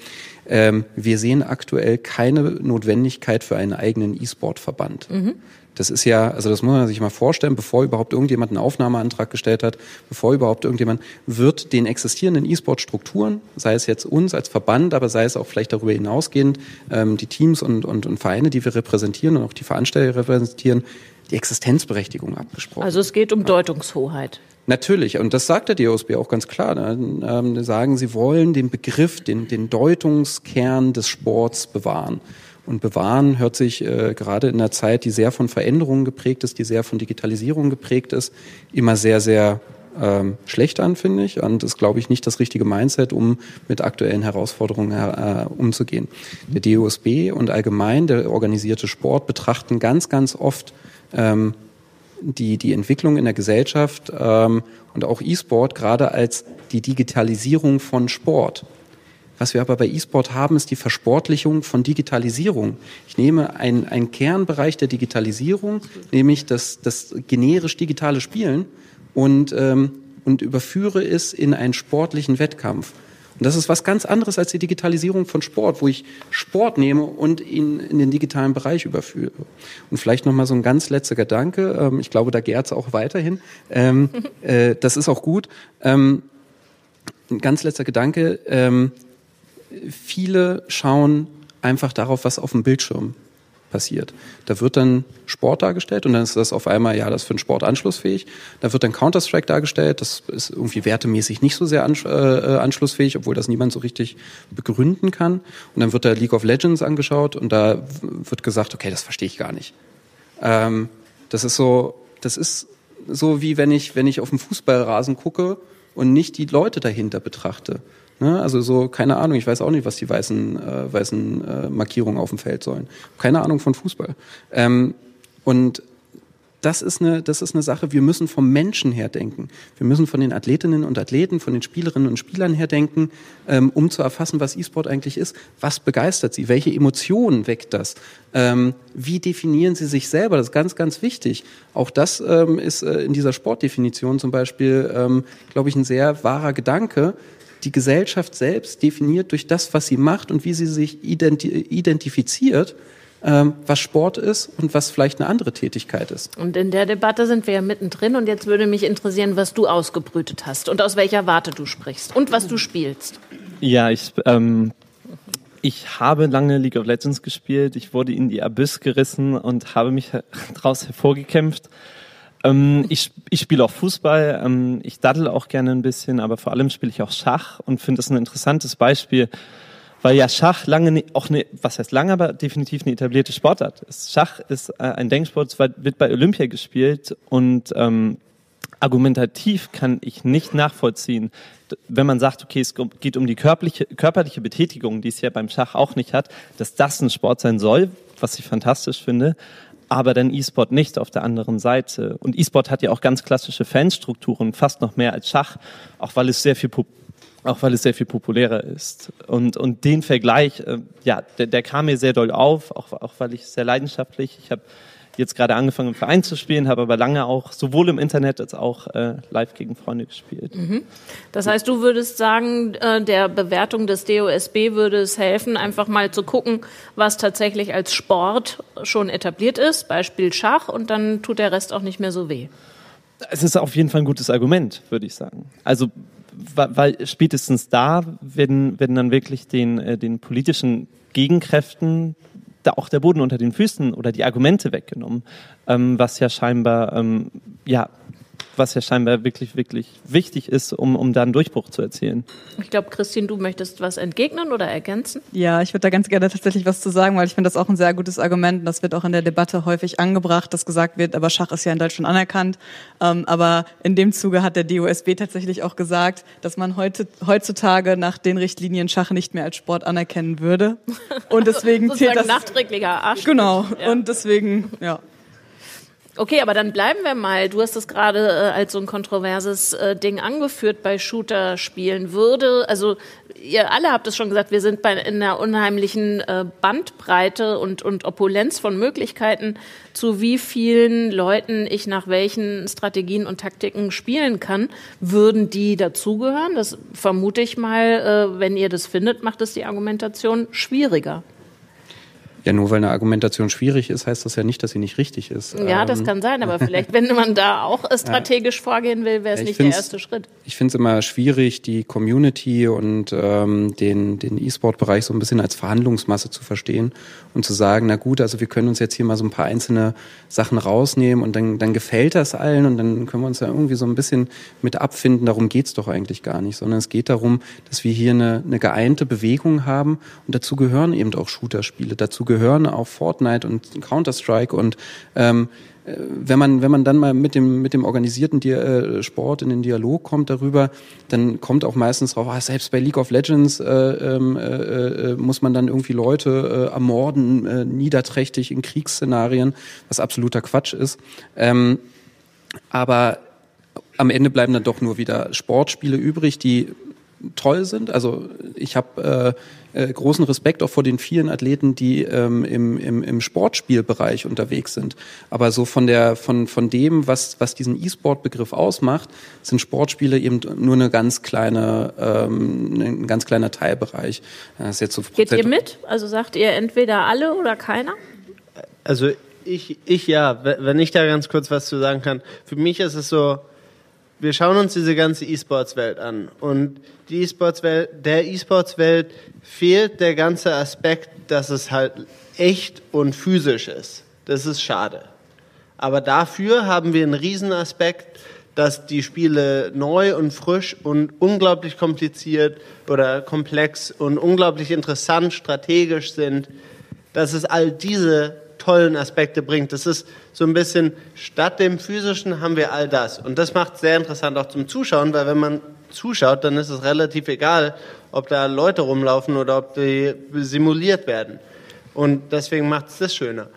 Ähm, wir sehen aktuell keine Notwendigkeit für einen eigenen E-Sport-Verband. Mhm. Das ist ja, also das muss man sich mal vorstellen, bevor überhaupt irgendjemand einen Aufnahmeantrag gestellt hat, bevor überhaupt irgendjemand wird den existierenden E-Sport-Strukturen, sei es jetzt uns als Verband, aber sei es auch vielleicht darüber hinausgehend, ähm, die Teams und, und, und Vereine, die wir repräsentieren und auch die Veranstalter repräsentieren, die Existenzberechtigung abgesprochen. Also es geht um Deutungshoheit. Natürlich, und das sagt der DOSB auch ganz klar. Ne? Ähm, sagen, sie wollen den Begriff, den, den Deutungskern des Sports bewahren. Und bewahren hört sich äh, gerade in einer Zeit, die sehr von Veränderungen geprägt ist, die sehr von Digitalisierung geprägt ist, immer sehr, sehr ähm, schlecht an, finde ich. Und ist, glaube ich, nicht das richtige Mindset, um mit aktuellen Herausforderungen äh, umzugehen. Der DOSB und allgemein der organisierte Sport betrachten ganz, ganz oft ähm, die, die Entwicklung in der Gesellschaft ähm, und auch E-Sport gerade als die Digitalisierung von Sport. Was wir aber bei E-Sport haben, ist die Versportlichung von Digitalisierung. Ich nehme einen, Kernbereich der Digitalisierung, nämlich das, das generisch digitale Spielen und, ähm, und überführe es in einen sportlichen Wettkampf. Und das ist was ganz anderes als die Digitalisierung von Sport, wo ich Sport nehme und ihn in den digitalen Bereich überführe. Und vielleicht noch mal so ein ganz letzter Gedanke. Ähm, ich glaube, da gärt es auch weiterhin. Ähm, äh, das ist auch gut. Ähm, ein ganz letzter Gedanke. Viele schauen einfach darauf, was auf dem Bildschirm passiert. Da wird dann Sport dargestellt und dann ist das auf einmal, ja, das ist für den Sport anschlussfähig. Da wird dann Counter-Strike dargestellt, das ist irgendwie wertemäßig nicht so sehr äh, äh, anschlussfähig, obwohl das niemand so richtig begründen kann. Und dann wird da League of Legends angeschaut und da wird gesagt, okay, das verstehe ich gar nicht. Ähm, das ist so, das ist so wie wenn ich, wenn ich auf dem Fußballrasen gucke und nicht die Leute dahinter betrachte. Ne? Also so, keine Ahnung, ich weiß auch nicht, was die weißen, äh, weißen äh, Markierungen auf dem Feld sollen. Keine Ahnung von Fußball. Ähm, und das ist, eine, das ist eine Sache, wir müssen vom Menschen her denken. Wir müssen von den Athletinnen und Athleten, von den Spielerinnen und Spielern her denken, ähm, um zu erfassen, was E-Sport eigentlich ist. Was begeistert sie? Welche Emotionen weckt das? Ähm, wie definieren sie sich selber? Das ist ganz, ganz wichtig. Auch das ähm, ist äh, in dieser Sportdefinition zum Beispiel, ähm, glaube ich, ein sehr wahrer Gedanke die Gesellschaft selbst definiert durch das, was sie macht und wie sie sich identi identifiziert, ähm, was Sport ist und was vielleicht eine andere Tätigkeit ist. Und in der Debatte sind wir ja mittendrin und jetzt würde mich interessieren, was du ausgebrütet hast und aus welcher Warte du sprichst und was du spielst. Ja, ich, ähm, ich habe lange League of Legends gespielt. Ich wurde in die Abyss gerissen und habe mich daraus hervorgekämpft. Ähm, ich ich spiele auch Fußball, ähm, ich daddel auch gerne ein bisschen, aber vor allem spiele ich auch Schach und finde das ein interessantes Beispiel, weil ja Schach lange ne, auch eine, was heißt lange, aber definitiv eine etablierte Sportart ist. Schach ist äh, ein Denksport, wird bei Olympia gespielt und ähm, argumentativ kann ich nicht nachvollziehen, wenn man sagt, okay, es geht um die körperliche, körperliche Betätigung, die es ja beim Schach auch nicht hat, dass das ein Sport sein soll, was ich fantastisch finde aber dann E-Sport nicht auf der anderen Seite. Und E-Sport hat ja auch ganz klassische Fanstrukturen, fast noch mehr als Schach, auch weil es sehr viel auch weil es sehr viel populärer ist. Und, und den Vergleich, äh, ja, der, der kam mir sehr doll auf, auch, auch weil ich sehr leidenschaftlich, ich habe jetzt gerade angefangen im Verein zu spielen, habe aber lange auch sowohl im Internet als auch äh, live gegen Freunde gespielt. Mhm. Das heißt, du würdest sagen, äh, der Bewertung des DOSB würde es helfen, einfach mal zu gucken, was tatsächlich als Sport schon etabliert ist, Beispiel Schach, und dann tut der Rest auch nicht mehr so weh. Es ist auf jeden Fall ein gutes Argument, würde ich sagen. Also weil spätestens da werden, werden dann wirklich den, äh, den politischen Gegenkräften da auch der Boden unter den Füßen oder die Argumente weggenommen, ähm, was ja scheinbar ähm, ja was ja scheinbar wirklich, wirklich wichtig ist, um, um da einen Durchbruch zu erzielen. Ich glaube, Christine, du möchtest was entgegnen oder ergänzen? Ja, ich würde da ganz gerne tatsächlich was zu sagen, weil ich finde das auch ein sehr gutes Argument. Das wird auch in der Debatte häufig angebracht, dass gesagt wird, aber Schach ist ja in Deutschland anerkannt. Ähm, aber in dem Zuge hat der DOSB tatsächlich auch gesagt, dass man heute, heutzutage nach den Richtlinien Schach nicht mehr als Sport anerkennen würde. Und deswegen also zählt das. nachträglicher Arsch. Genau. Ja. Und deswegen, ja. Okay, aber dann bleiben wir mal. Du hast es gerade äh, als so ein kontroverses äh, Ding angeführt bei Shooter-Spielen. Würde, also ihr alle habt es schon gesagt, wir sind bei in einer unheimlichen äh, Bandbreite und, und Opulenz von Möglichkeiten, zu wie vielen Leuten ich nach welchen Strategien und Taktiken spielen kann. Würden die dazugehören? Das vermute ich mal, äh, wenn ihr das findet, macht es die Argumentation schwieriger. Ja, nur weil eine Argumentation schwierig ist, heißt das ja nicht, dass sie nicht richtig ist. Ja, das ähm, kann sein, aber vielleicht, wenn man da auch strategisch ja. vorgehen will, wäre es nicht der erste Schritt. Ich finde es immer schwierig, die Community und ähm, den, den E-Sport-Bereich so ein bisschen als Verhandlungsmasse zu verstehen und zu sagen, na gut, also wir können uns jetzt hier mal so ein paar einzelne Sachen rausnehmen und dann, dann gefällt das allen und dann können wir uns da irgendwie so ein bisschen mit abfinden. Darum geht's doch eigentlich gar nicht, sondern es geht darum, dass wir hier eine, eine geeinte Bewegung haben und dazu gehören eben auch Shooter-Spiele, dazu gehören auch Fortnite und Counter-Strike und ähm, äh, wenn man, wenn man dann mal mit dem, mit dem organisierten Di äh, Sport in den Dialog kommt darüber, dann kommt auch meistens drauf, ah, selbst bei League of Legends äh, ähm, äh, äh, muss man dann irgendwie Leute äh, ermorden, äh, niederträchtig in Kriegsszenarien, was absoluter Quatsch ist. Ähm, aber am Ende bleiben dann doch nur wieder Sportspiele übrig, die toll sind. Also ich habe äh, äh, großen Respekt auch vor den vielen Athleten, die ähm, im, im, im Sportspielbereich unterwegs sind. Aber so von der von von dem, was was diesen E-Sport-Begriff ausmacht, sind Sportspiele eben nur eine ganz kleine ähm, ein ganz kleiner Teilbereich. Das ist jetzt so Geht ihr mit? Also sagt ihr entweder alle oder keiner? Also ich, ich ja, wenn ich da ganz kurz was zu sagen kann. Für mich ist es so, wir schauen uns diese ganze E-Sports-Welt an und die E-Sports-Welt, der E-Sports-Welt fehlt der ganze Aspekt, dass es halt echt und physisch ist. Das ist schade. Aber dafür haben wir einen riesen Aspekt, dass die Spiele neu und frisch und unglaublich kompliziert oder komplex und unglaublich interessant, strategisch sind. Dass es all diese tollen Aspekte bringt. Das ist so ein bisschen, statt dem Physischen haben wir all das. Und das macht es sehr interessant auch zum Zuschauen, weil wenn man zuschaut, dann ist es relativ egal, ob da Leute rumlaufen oder ob die simuliert werden. Und deswegen macht es das schöner.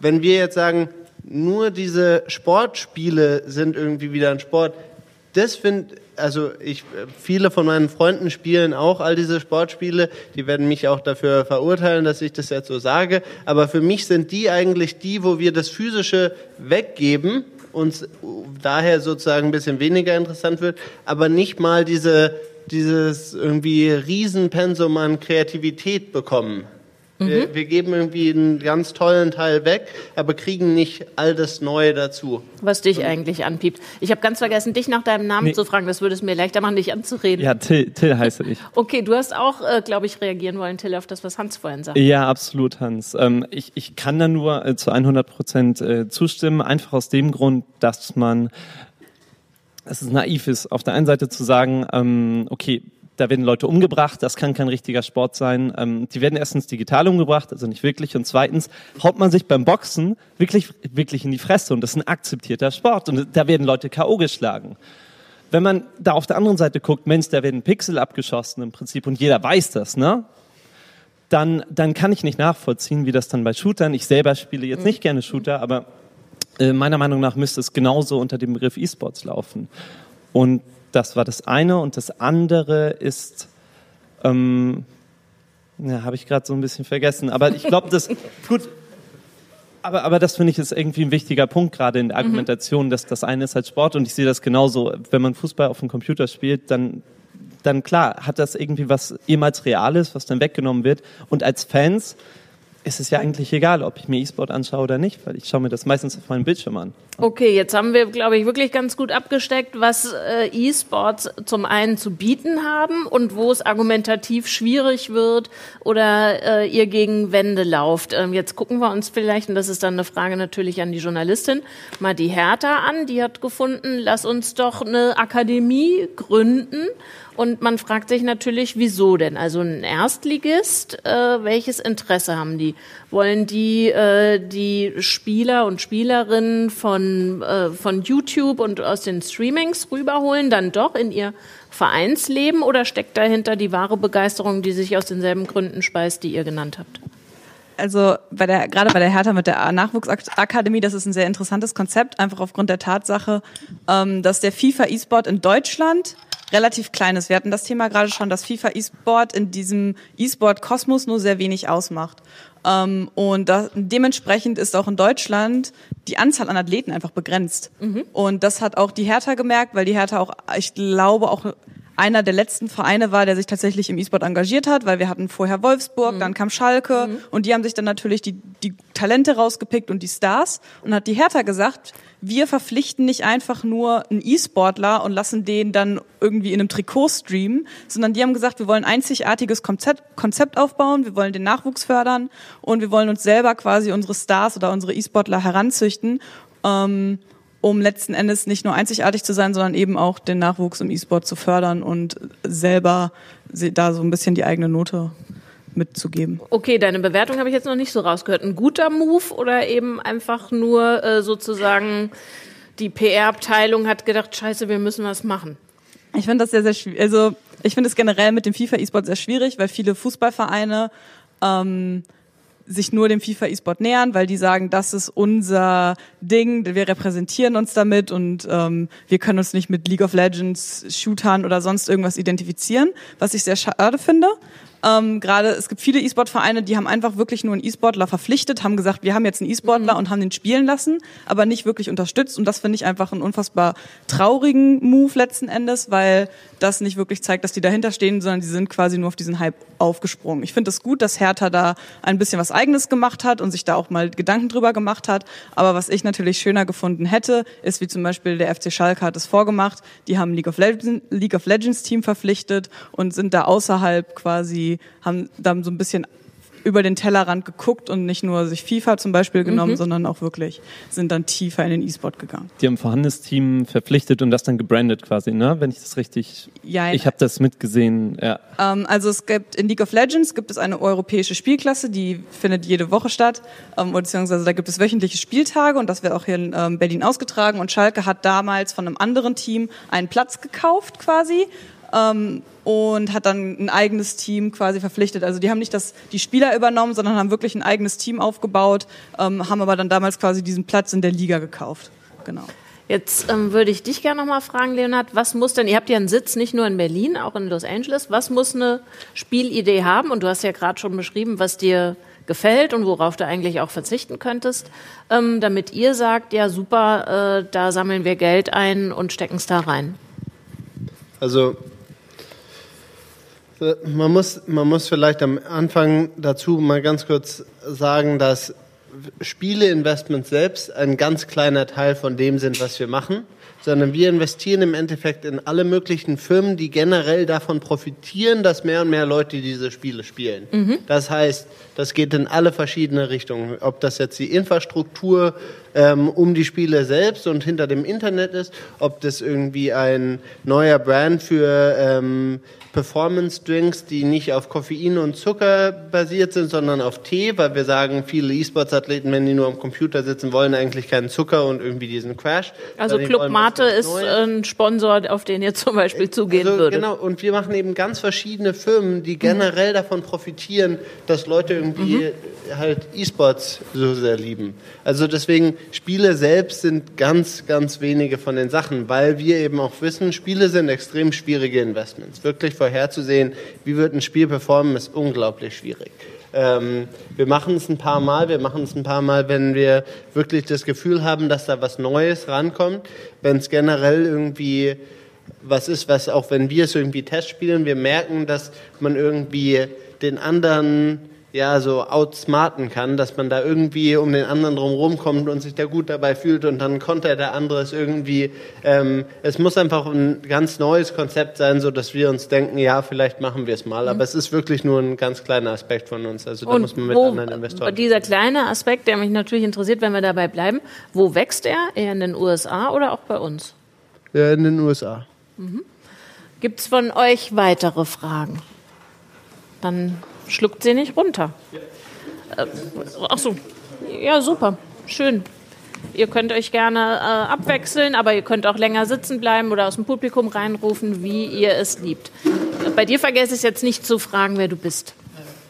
Wenn wir jetzt sagen, nur diese Sportspiele sind irgendwie wieder ein Sport, das finde also ich, viele von meinen Freunden spielen auch all diese Sportspiele. Die werden mich auch dafür verurteilen, dass ich das jetzt so sage. Aber für mich sind die eigentlich die, wo wir das Physische weggeben, uns daher sozusagen ein bisschen weniger interessant wird, aber nicht mal diese, dieses irgendwie Riesenpensum an Kreativität bekommen. Mhm. Wir, wir, geben irgendwie einen ganz tollen Teil weg, aber kriegen nicht all das Neue dazu. Was dich eigentlich anpiept. Ich habe ganz vergessen, dich nach deinem Namen nee. zu fragen. Das würde es mir leichter machen, dich anzureden. Ja, Till, Till heiße ich. Okay, du hast auch, äh, glaube ich, reagieren wollen, Till, auf das, was Hans vorhin sagte. Ja, absolut, Hans. Ähm, ich, ich kann da nur äh, zu 100 Prozent äh, zustimmen, einfach aus dem Grund, dass man es ist naiv ist, auf der einen Seite zu sagen, ähm, okay, da werden Leute umgebracht, das kann kein richtiger Sport sein. Ähm, die werden erstens digital umgebracht, also nicht wirklich. Und zweitens haut man sich beim Boxen wirklich, wirklich in die Fresse. Und das ist ein akzeptierter Sport. Und da werden Leute K.O. geschlagen. Wenn man da auf der anderen Seite guckt, Mensch, da werden Pixel abgeschossen im Prinzip und jeder weiß das, ne? Dann, dann kann ich nicht nachvollziehen, wie das dann bei Shootern, ich selber spiele jetzt nicht gerne Shooter, aber äh, meiner Meinung nach müsste es genauso unter dem Begriff E-Sports laufen. Und das war das eine. Und das andere ist, ähm, ja, habe ich gerade so ein bisschen vergessen. Aber ich glaube, das, gut, aber, aber das finde ich ist irgendwie ein wichtiger Punkt gerade in der mhm. Argumentation, dass das eine ist halt Sport und ich sehe das genauso. Wenn man Fußball auf dem Computer spielt, dann, dann klar, hat das irgendwie was ehemals Reales, was dann weggenommen wird. Und als Fans ist es ja eigentlich egal, ob ich mir E-Sport anschaue oder nicht, weil ich schaue mir das meistens auf meinem Bildschirm an. Okay, jetzt haben wir, glaube ich, wirklich ganz gut abgesteckt, was äh, E-Sports zum einen zu bieten haben und wo es argumentativ schwierig wird oder äh, ihr gegen Wände lauft. Ähm, jetzt gucken wir uns vielleicht, und das ist dann eine Frage natürlich an die Journalistin, mal die Hertha an. Die hat gefunden, lass uns doch eine Akademie gründen und man fragt sich natürlich, wieso denn? Also ein Erstligist, äh, welches Interesse haben die? Wollen die äh, die Spieler und Spielerinnen von, äh, von YouTube und aus den Streamings rüberholen, dann doch in ihr Vereinsleben oder steckt dahinter die wahre Begeisterung, die sich aus denselben Gründen speist, die ihr genannt habt? Also bei der, gerade bei der Hertha mit der Nachwuchsakademie, das ist ein sehr interessantes Konzept, einfach aufgrund der Tatsache, ähm, dass der FIFA E-Sport in Deutschland relativ klein ist. Wir hatten das Thema gerade schon, dass FIFA E-Sport in diesem E-Sport-Kosmos nur sehr wenig ausmacht. Ähm, und da, dementsprechend ist auch in Deutschland die Anzahl an Athleten einfach begrenzt. Mhm. Und das hat auch die Hertha gemerkt, weil die Hertha auch, ich glaube, auch einer der letzten Vereine war, der sich tatsächlich im E-Sport engagiert hat, weil wir hatten vorher Wolfsburg, mhm. dann kam Schalke mhm. und die haben sich dann natürlich die, die Talente rausgepickt und die Stars und hat die Hertha gesagt, wir verpflichten nicht einfach nur einen E-Sportler und lassen den dann irgendwie in einem Trikot streamen, sondern die haben gesagt, wir wollen ein einzigartiges Konzept, Konzept aufbauen, wir wollen den Nachwuchs fördern und wir wollen uns selber quasi unsere Stars oder unsere E-Sportler heranzüchten. Ähm, um letzten Endes nicht nur einzigartig zu sein, sondern eben auch den Nachwuchs im E-Sport zu fördern und selber da so ein bisschen die eigene Note mitzugeben. Okay, deine Bewertung habe ich jetzt noch nicht so rausgehört. Ein guter Move oder eben einfach nur äh, sozusagen die PR-Abteilung hat gedacht, scheiße, wir müssen was machen? Ich finde das sehr, sehr schwierig. Also ich finde es generell mit dem FIFA E-Sport sehr schwierig, weil viele Fußballvereine ähm, sich nur dem FIFA E-Sport nähern, weil die sagen, das ist unser Ding, wir repräsentieren uns damit und ähm, wir können uns nicht mit League of Legends, Shootern oder sonst irgendwas identifizieren, was ich sehr schade finde. Ähm, Gerade es gibt viele E-Sport-Vereine, die haben einfach wirklich nur einen E-Sportler verpflichtet, haben gesagt, wir haben jetzt einen E-Sportler mhm. und haben den spielen lassen, aber nicht wirklich unterstützt. Und das finde ich einfach einen unfassbar traurigen Move letzten Endes, weil das nicht wirklich zeigt, dass die dahinter stehen, sondern die sind quasi nur auf diesen Hype aufgesprungen. Ich finde es gut, dass Hertha da ein bisschen was Eigenes gemacht hat und sich da auch mal Gedanken drüber gemacht hat. Aber was ich natürlich schöner gefunden hätte, ist wie zum Beispiel der FC Schalke hat es vorgemacht. Die haben League of Legends, League of Legends Team verpflichtet und sind da außerhalb quasi, haben dann so ein bisschen über den Tellerrand geguckt und nicht nur sich FIFA zum Beispiel genommen, mhm. sondern auch wirklich sind dann tiefer in den E-Sport gegangen. Die haben ein vorhandenes Team verpflichtet und das dann gebrandet quasi, ne? Wenn ich das richtig. Ja. Ich habe das mitgesehen. Ja. Ähm, also es gibt in League of Legends gibt es eine europäische Spielklasse, die findet jede Woche statt, ähm, beziehungsweise da gibt es wöchentliche Spieltage und das wird auch hier in ähm, Berlin ausgetragen. Und Schalke hat damals von einem anderen Team einen Platz gekauft quasi ähm, und hat dann ein eigenes Team quasi verpflichtet. Also die haben nicht das, die Spieler übernommen, sondern haben wirklich ein eigenes Team aufgebaut, ähm, haben aber dann damals quasi diesen Platz in der Liga gekauft. Genau. Jetzt ähm, würde ich dich gerne noch mal fragen, Leonhard, was muss denn, ihr habt ja einen Sitz nicht nur in Berlin, auch in Los Angeles, was muss eine Spielidee haben? Und du hast ja gerade schon beschrieben, was dir gefällt und worauf du eigentlich auch verzichten könntest, ähm, damit ihr sagt, ja super, äh, da sammeln wir Geld ein und stecken es da rein. Also man muss, man muss vielleicht am Anfang dazu mal ganz kurz sagen, dass Spieleinvestments selbst ein ganz kleiner Teil von dem sind, was wir machen sondern wir investieren im Endeffekt in alle möglichen Firmen, die generell davon profitieren, dass mehr und mehr Leute diese Spiele spielen. Mhm. Das heißt, das geht in alle verschiedene Richtungen. Ob das jetzt die Infrastruktur ähm, um die Spiele selbst und hinter dem Internet ist, ob das irgendwie ein neuer Brand für ähm, Performance-Drinks, die nicht auf Koffein und Zucker basiert sind, sondern auf Tee, weil wir sagen, viele E-Sports-Athleten, wenn die nur am Computer sitzen, wollen eigentlich keinen Zucker und irgendwie diesen Crash. Also Club Mate ist ein Sponsor, auf den ihr zum Beispiel zugehen also, würdet. Genau, und wir machen eben ganz verschiedene Firmen, die generell mhm. davon profitieren, dass Leute irgendwie mhm halt E-Sports so sehr lieben. Also deswegen, Spiele selbst sind ganz, ganz wenige von den Sachen, weil wir eben auch wissen, Spiele sind extrem schwierige Investments. Wirklich vorherzusehen, wie wird ein Spiel performen, ist unglaublich schwierig. Ähm, wir machen es ein paar Mal, wir machen es ein paar Mal, wenn wir wirklich das Gefühl haben, dass da was Neues rankommt, wenn es generell irgendwie was ist, was auch wenn wir es irgendwie testspielen, wir merken, dass man irgendwie den anderen ja so outsmarten kann, dass man da irgendwie um den anderen drum kommt und sich da gut dabei fühlt und dann konnte der andere es irgendwie. Ähm, es muss einfach ein ganz neues Konzept sein, so dass wir uns denken, ja, vielleicht machen wir es mal. Mhm. Aber es ist wirklich nur ein ganz kleiner Aspekt von uns. Also da und muss man mit wo, anderen Investoren. Dieser kleine Aspekt, der mich natürlich interessiert, wenn wir dabei bleiben, wo wächst er? Eher in den USA oder auch bei uns? Ja, in den USA. Mhm. Gibt es von euch weitere Fragen? Dann schluckt sie nicht runter. Äh, ach so, ja super, schön. Ihr könnt euch gerne äh, abwechseln, aber ihr könnt auch länger sitzen bleiben oder aus dem Publikum reinrufen, wie ihr es liebt. Bei dir vergesse ich jetzt nicht zu fragen, wer du bist.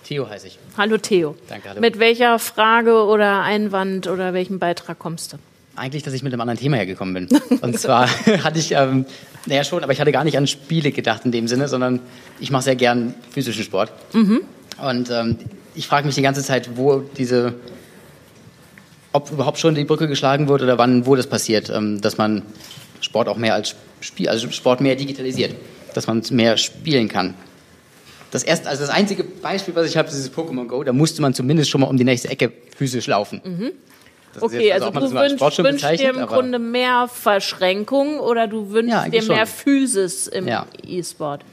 Theo heiße ich. Hallo Theo. Danke, hallo. Mit welcher Frage oder Einwand oder welchem Beitrag kommst du? Eigentlich, dass ich mit einem anderen Thema hergekommen bin. Und zwar hatte ich, ähm, naja schon, aber ich hatte gar nicht an Spiele gedacht in dem Sinne, sondern ich mache sehr gern physischen Sport. Mhm. Und ähm, ich frage mich die ganze Zeit, wo diese, ob überhaupt schon die Brücke geschlagen wird oder wann, wo das passiert, ähm, dass man Sport auch mehr als Spiel, also Sport mehr digitalisiert, dass man mehr spielen kann. Das erste, also das einzige Beispiel, was ich habe, ist dieses Pokémon Go. Da musste man zumindest schon mal um die nächste Ecke physisch laufen. Mhm. Okay, also, also du wünschst, wünschst dir im Grunde mehr Verschränkung oder du wünschst ja, dir mehr Physis im ja. E-Sport?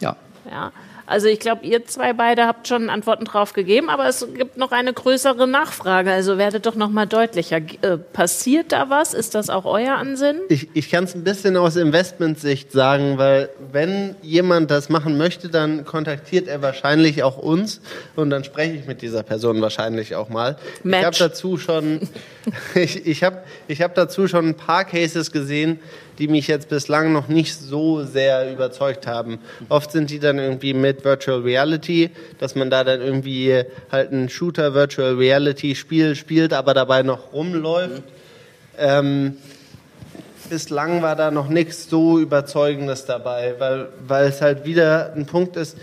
Ja. Ja. Also ich glaube, ihr zwei beide habt schon Antworten drauf gegeben, aber es gibt noch eine größere Nachfrage. Also werdet doch noch mal deutlicher. Äh, passiert da was? Ist das auch euer Ansinnen? Ich, ich kann es ein bisschen aus Investmentsicht sagen, weil wenn jemand das machen möchte, dann kontaktiert er wahrscheinlich auch uns und dann spreche ich mit dieser Person wahrscheinlich auch mal. Match. Ich habe dazu schon, ich, ich habe ich hab dazu schon ein paar Cases gesehen, die mich jetzt bislang noch nicht so sehr überzeugt haben. Oft sind die dann irgendwie mit Virtual Reality, dass man da dann irgendwie halt ein Shooter Virtual Reality Spiel spielt, aber dabei noch rumläuft. Ähm, bislang war da noch nichts so Überzeugendes dabei, weil, weil es halt wieder ein Punkt ist,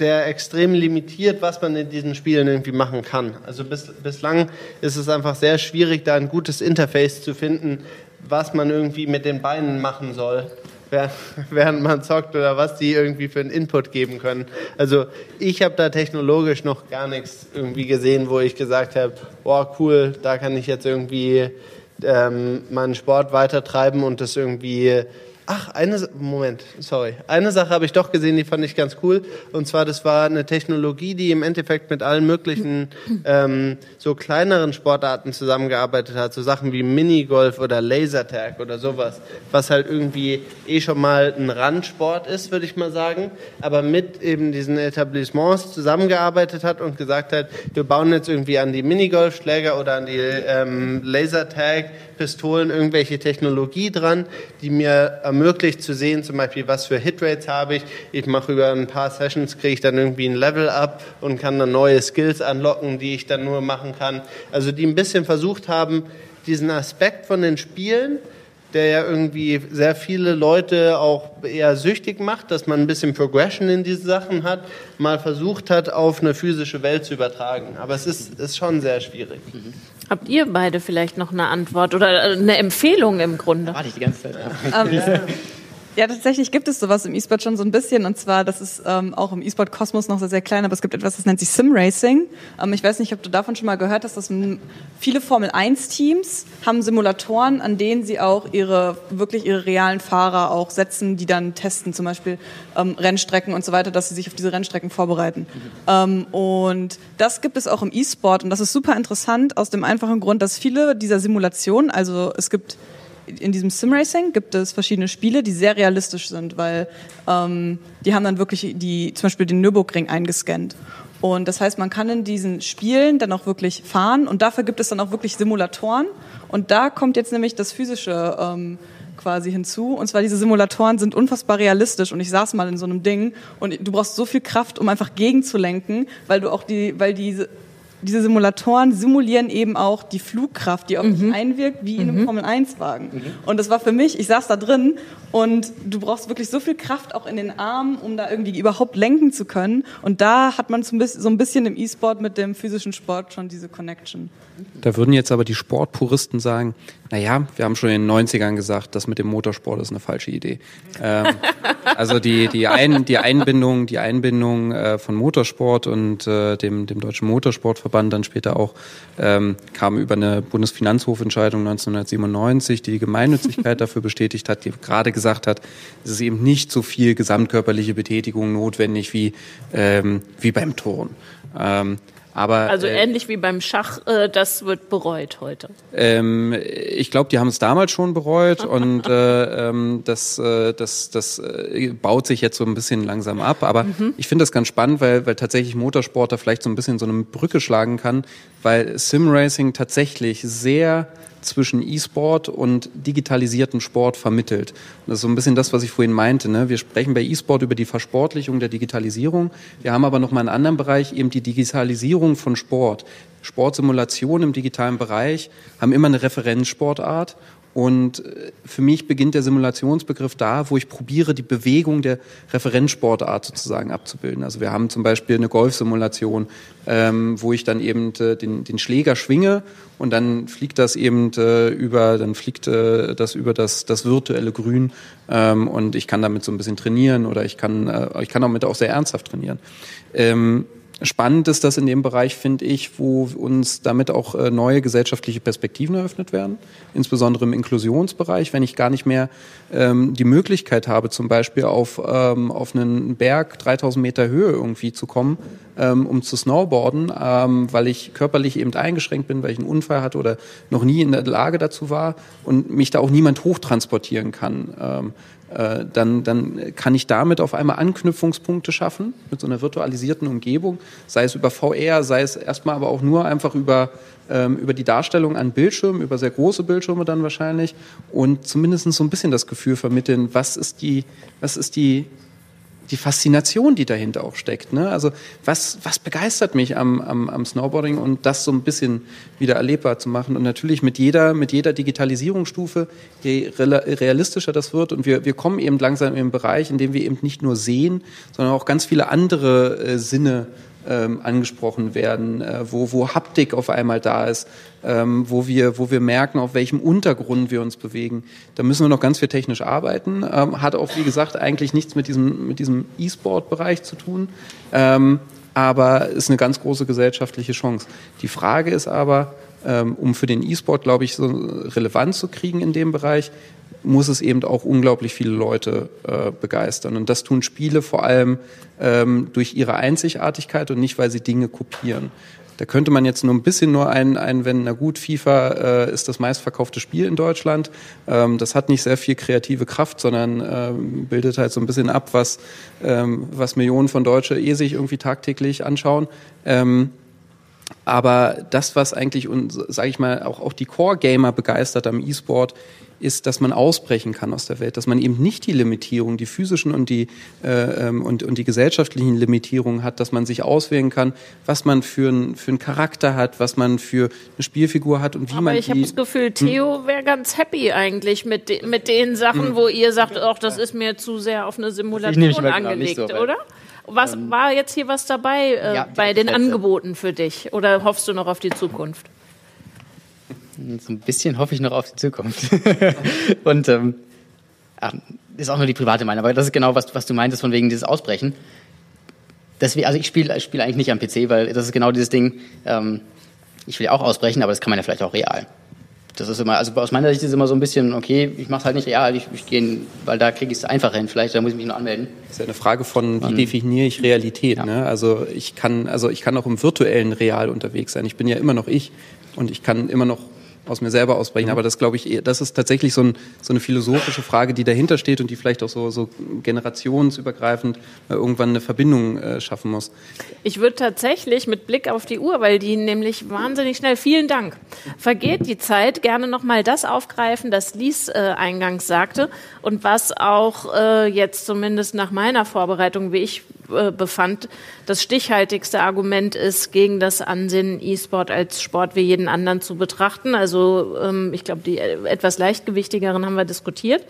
der extrem limitiert, was man in diesen Spielen irgendwie machen kann. Also bis, bislang ist es einfach sehr schwierig, da ein gutes Interface zu finden, was man irgendwie mit den Beinen machen soll, während man zockt oder was die irgendwie für einen Input geben können. Also ich habe da technologisch noch gar nichts irgendwie gesehen, wo ich gesagt habe, boah cool, da kann ich jetzt irgendwie ähm, meinen Sport weitertreiben und das irgendwie Ach, eine Moment, sorry. Eine Sache habe ich doch gesehen, die fand ich ganz cool. Und zwar, das war eine Technologie, die im Endeffekt mit allen möglichen ähm, so kleineren Sportarten zusammengearbeitet hat, so Sachen wie Minigolf oder Lasertag oder sowas, was halt irgendwie eh schon mal ein Randsport ist, würde ich mal sagen, aber mit eben diesen Etablissements zusammengearbeitet hat und gesagt hat, wir bauen jetzt irgendwie an die Minigolfschläger oder an die ähm, Lasertag Pistolen irgendwelche Technologie dran, die mir ermöglicht zu sehen, zum Beispiel, was für Hitrates habe ich. Ich mache über ein paar Sessions, kriege ich dann irgendwie ein Level up und kann dann neue Skills anlocken, die ich dann nur machen kann. Also die ein bisschen versucht haben, diesen Aspekt von den Spielen, der ja irgendwie sehr viele Leute auch eher süchtig macht, dass man ein bisschen Progression in diese Sachen hat, mal versucht hat, auf eine physische Welt zu übertragen. Aber es ist, ist schon sehr schwierig. Mhm. Habt ihr beide vielleicht noch eine Antwort oder eine Empfehlung im Grunde? Warte ich die ganze Zeit. Ähm, ja, tatsächlich gibt es sowas im E-Sport schon so ein bisschen. Und zwar, das ist ähm, auch im E-Sport-Kosmos noch sehr, sehr klein, aber es gibt etwas, das nennt sich Sim-Racing. Ähm, ich weiß nicht, ob du davon schon mal gehört hast, dass viele Formel-1-Teams haben Simulatoren, an denen sie auch ihre, wirklich ihre realen Fahrer auch setzen, die dann testen, zum Beispiel ähm, Rennstrecken und so weiter, dass sie sich auf diese Rennstrecken vorbereiten. Mhm. und das gibt es auch im E-Sport und das ist super interessant aus dem einfachen Grund, dass viele dieser Simulationen, also es gibt in diesem Simracing gibt es verschiedene Spiele, die sehr realistisch sind, weil ähm, die haben dann wirklich die, zum Beispiel den Nürburgring eingescannt. Und das heißt, man kann in diesen Spielen dann auch wirklich fahren und dafür gibt es dann auch wirklich Simulatoren. Und da kommt jetzt nämlich das physische ähm, quasi hinzu. Und zwar diese Simulatoren sind unfassbar realistisch. Und ich saß mal in so einem Ding und du brauchst so viel Kraft, um einfach gegenzulenken, weil du auch die, weil diese diese Simulatoren simulieren eben auch die Flugkraft, die auf mhm. dich einwirkt, wie in einem mhm. Formel-1-Wagen. Mhm. Und das war für mich, ich saß da drin und du brauchst wirklich so viel Kraft auch in den Armen, um da irgendwie überhaupt lenken zu können. Und da hat man so ein bisschen im E-Sport mit dem physischen Sport schon diese Connection. Da würden jetzt aber die Sportpuristen sagen, naja, wir haben schon in den 90ern gesagt, das mit dem Motorsport ist eine falsche Idee. Ähm, also die, die, Ein, die Einbindung, die Einbindung äh, von Motorsport und äh, dem, dem Deutschen Motorsportverband dann später auch ähm, kam über eine Bundesfinanzhofentscheidung 1997, die die Gemeinnützigkeit dafür bestätigt hat, die gerade gesagt hat, es ist eben nicht so viel gesamtkörperliche Betätigung notwendig wie, ähm, wie beim Turn. Ähm, aber, also äh, ähnlich wie beim Schach, äh, das wird bereut heute. Ähm, ich glaube, die haben es damals schon bereut und äh, ähm, das, äh, das, das äh, baut sich jetzt so ein bisschen langsam ab. Aber mhm. ich finde das ganz spannend, weil, weil tatsächlich Motorsport da vielleicht so ein bisschen so eine Brücke schlagen kann, weil Simracing tatsächlich sehr zwischen E-Sport und digitalisierten Sport vermittelt. Das ist so ein bisschen das, was ich vorhin meinte. Ne? Wir sprechen bei E-Sport über die Versportlichung der Digitalisierung. Wir haben aber noch mal einen anderen Bereich, eben die Digitalisierung von Sport. Sportsimulationen im digitalen Bereich haben immer eine Referenzsportart und äh, für mich beginnt der Simulationsbegriff da, wo ich probiere, die Bewegung der Referenzsportart sozusagen abzubilden. Also wir haben zum Beispiel eine Golfsimulation, ähm, wo ich dann eben äh, den, den Schläger schwinge und dann fliegt das eben äh, über, dann fliegt das über das, das virtuelle Grün ähm, und ich kann damit so ein bisschen trainieren oder ich kann, äh, ich kann damit auch sehr ernsthaft trainieren. Ähm, Spannend ist das in dem Bereich, finde ich, wo uns damit auch äh, neue gesellschaftliche Perspektiven eröffnet werden, insbesondere im Inklusionsbereich, wenn ich gar nicht mehr ähm, die Möglichkeit habe, zum Beispiel auf, ähm, auf einen Berg 3000 Meter Höhe irgendwie zu kommen, ähm, um zu snowboarden, ähm, weil ich körperlich eben eingeschränkt bin, weil ich einen Unfall hatte oder noch nie in der Lage dazu war und mich da auch niemand hochtransportieren kann. Ähm, äh, dann, dann kann ich damit auf einmal Anknüpfungspunkte schaffen mit so einer virtualisierten Umgebung, sei es über VR, sei es erstmal aber auch nur einfach über, ähm, über die Darstellung an Bildschirmen, über sehr große Bildschirme dann wahrscheinlich und zumindest so ein bisschen das Gefühl vermitteln, was ist die, was ist die die Faszination, die dahinter auch steckt. Ne? Also was, was begeistert mich am, am, am Snowboarding und das so ein bisschen wieder erlebbar zu machen. Und natürlich mit jeder, mit jeder Digitalisierungsstufe, je realistischer das wird und wir, wir kommen eben langsam in einen Bereich, in dem wir eben nicht nur sehen, sondern auch ganz viele andere äh, Sinne ähm, angesprochen werden, äh, wo, wo Haptik auf einmal da ist, ähm, wo, wir, wo wir merken, auf welchem Untergrund wir uns bewegen. Da müssen wir noch ganz viel technisch arbeiten. Ähm, hat auch, wie gesagt, eigentlich nichts mit diesem, mit diesem E-Sport-Bereich zu tun, ähm, aber ist eine ganz große gesellschaftliche Chance. Die Frage ist aber, ähm, um für den E-Sport, glaube ich, so Relevanz zu kriegen in dem Bereich, muss es eben auch unglaublich viele Leute äh, begeistern. Und das tun Spiele vor allem ähm, durch ihre Einzigartigkeit und nicht, weil sie Dinge kopieren. Da könnte man jetzt nur ein bisschen nur ein, einwenden, na gut, FIFA äh, ist das meistverkaufte Spiel in Deutschland. Ähm, das hat nicht sehr viel kreative Kraft, sondern ähm, bildet halt so ein bisschen ab, was, ähm, was Millionen von Deutsche eh sich irgendwie tagtäglich anschauen. Ähm, aber das, was eigentlich, sage ich mal, auch, auch die Core-Gamer begeistert am E-Sport, ist, dass man ausbrechen kann aus der Welt, dass man eben nicht die Limitierungen, die physischen und die, äh, ähm, und, und die gesellschaftlichen Limitierungen hat, dass man sich auswählen kann, was man für, ein, für einen Charakter hat, was man für eine Spielfigur hat und wie Aber man ich habe das Gefühl, hm? Theo wäre ganz happy eigentlich mit, de, mit den Sachen, hm. wo ihr sagt, ach, das ist mir zu sehr auf eine Simulation angelegt, so, oder? Was ähm, war jetzt hier was dabei äh, ja, bei den Angeboten für dich? Oder hoffst du noch auf die Zukunft? So ein bisschen hoffe ich noch auf die Zukunft. und ähm, ach, ist auch nur die private Meinung, aber das ist genau, was, was du meintest, von wegen dieses Ausbrechen. Deswegen, also ich spiele spiel eigentlich nicht am PC, weil das ist genau dieses Ding, ähm, ich will ja auch ausbrechen, aber das kann man ja vielleicht auch real. Das ist immer, also aus meiner Sicht ist es immer so ein bisschen, okay, ich mache es halt nicht real, ich, ich gehe, weil da kriege ich es einfacher hin, vielleicht, da muss ich mich nur anmelden. Das ist ja eine Frage von, wie definiere ich Realität, ja. ne? Also ich kann, also ich kann auch im virtuellen Real unterwegs sein. Ich bin ja immer noch ich und ich kann immer noch aus mir selber ausbrechen. Mhm. Aber das glaube ich, das ist tatsächlich so, ein, so, eine philosophische Frage, die dahinter steht und die vielleicht auch so, so generationsübergreifend äh, irgendwann eine Verbindung äh, schaffen muss. Ich würde tatsächlich mit Blick auf die Uhr, weil die nämlich wahnsinnig schnell, vielen Dank, vergeht die Zeit, gerne nochmal das aufgreifen, das Lies äh, eingangs sagte und was auch äh, jetzt zumindest nach meiner Vorbereitung, wie ich äh, befand, das stichhaltigste Argument ist, gegen das Ansinnen, E-Sport als Sport wie jeden anderen zu betrachten. Also ähm, ich glaube, die etwas leichtgewichtigeren haben wir diskutiert.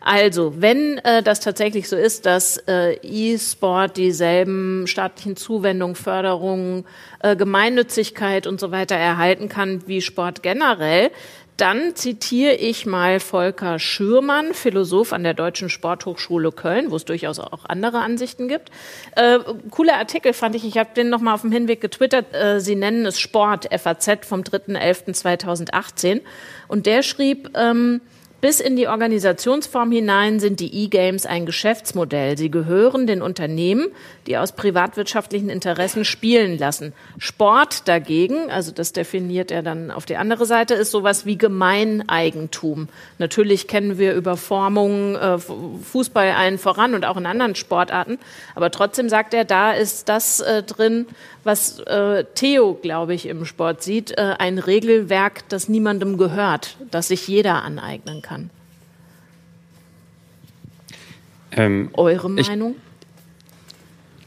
Also, wenn äh, das tatsächlich so ist, dass äh, E-Sport dieselben staatlichen Zuwendungen, Förderungen, äh, Gemeinnützigkeit und so weiter erhalten kann wie Sport generell, dann zitiere ich mal Volker Schürmann, Philosoph an der Deutschen Sporthochschule Köln, wo es durchaus auch andere Ansichten gibt. Äh, cooler Artikel fand ich, ich habe den nochmal auf dem Hinweg getwittert. Äh, Sie nennen es Sport, FAZ vom 3.11.2018. Und der schrieb, ähm, bis in die Organisationsform hinein sind die E-Games ein Geschäftsmodell. Sie gehören den Unternehmen, die aus privatwirtschaftlichen Interessen spielen lassen. Sport dagegen, also das definiert er dann auf die andere Seite, ist sowas wie Gemeineigentum. Natürlich kennen wir Überformungen, äh, Fußball allen voran und auch in anderen Sportarten. Aber trotzdem sagt er, da ist das äh, drin, was äh, Theo, glaube ich, im Sport sieht, ein Regelwerk, das niemandem gehört, das sich jeder aneignen kann. Ähm, Eure Meinung?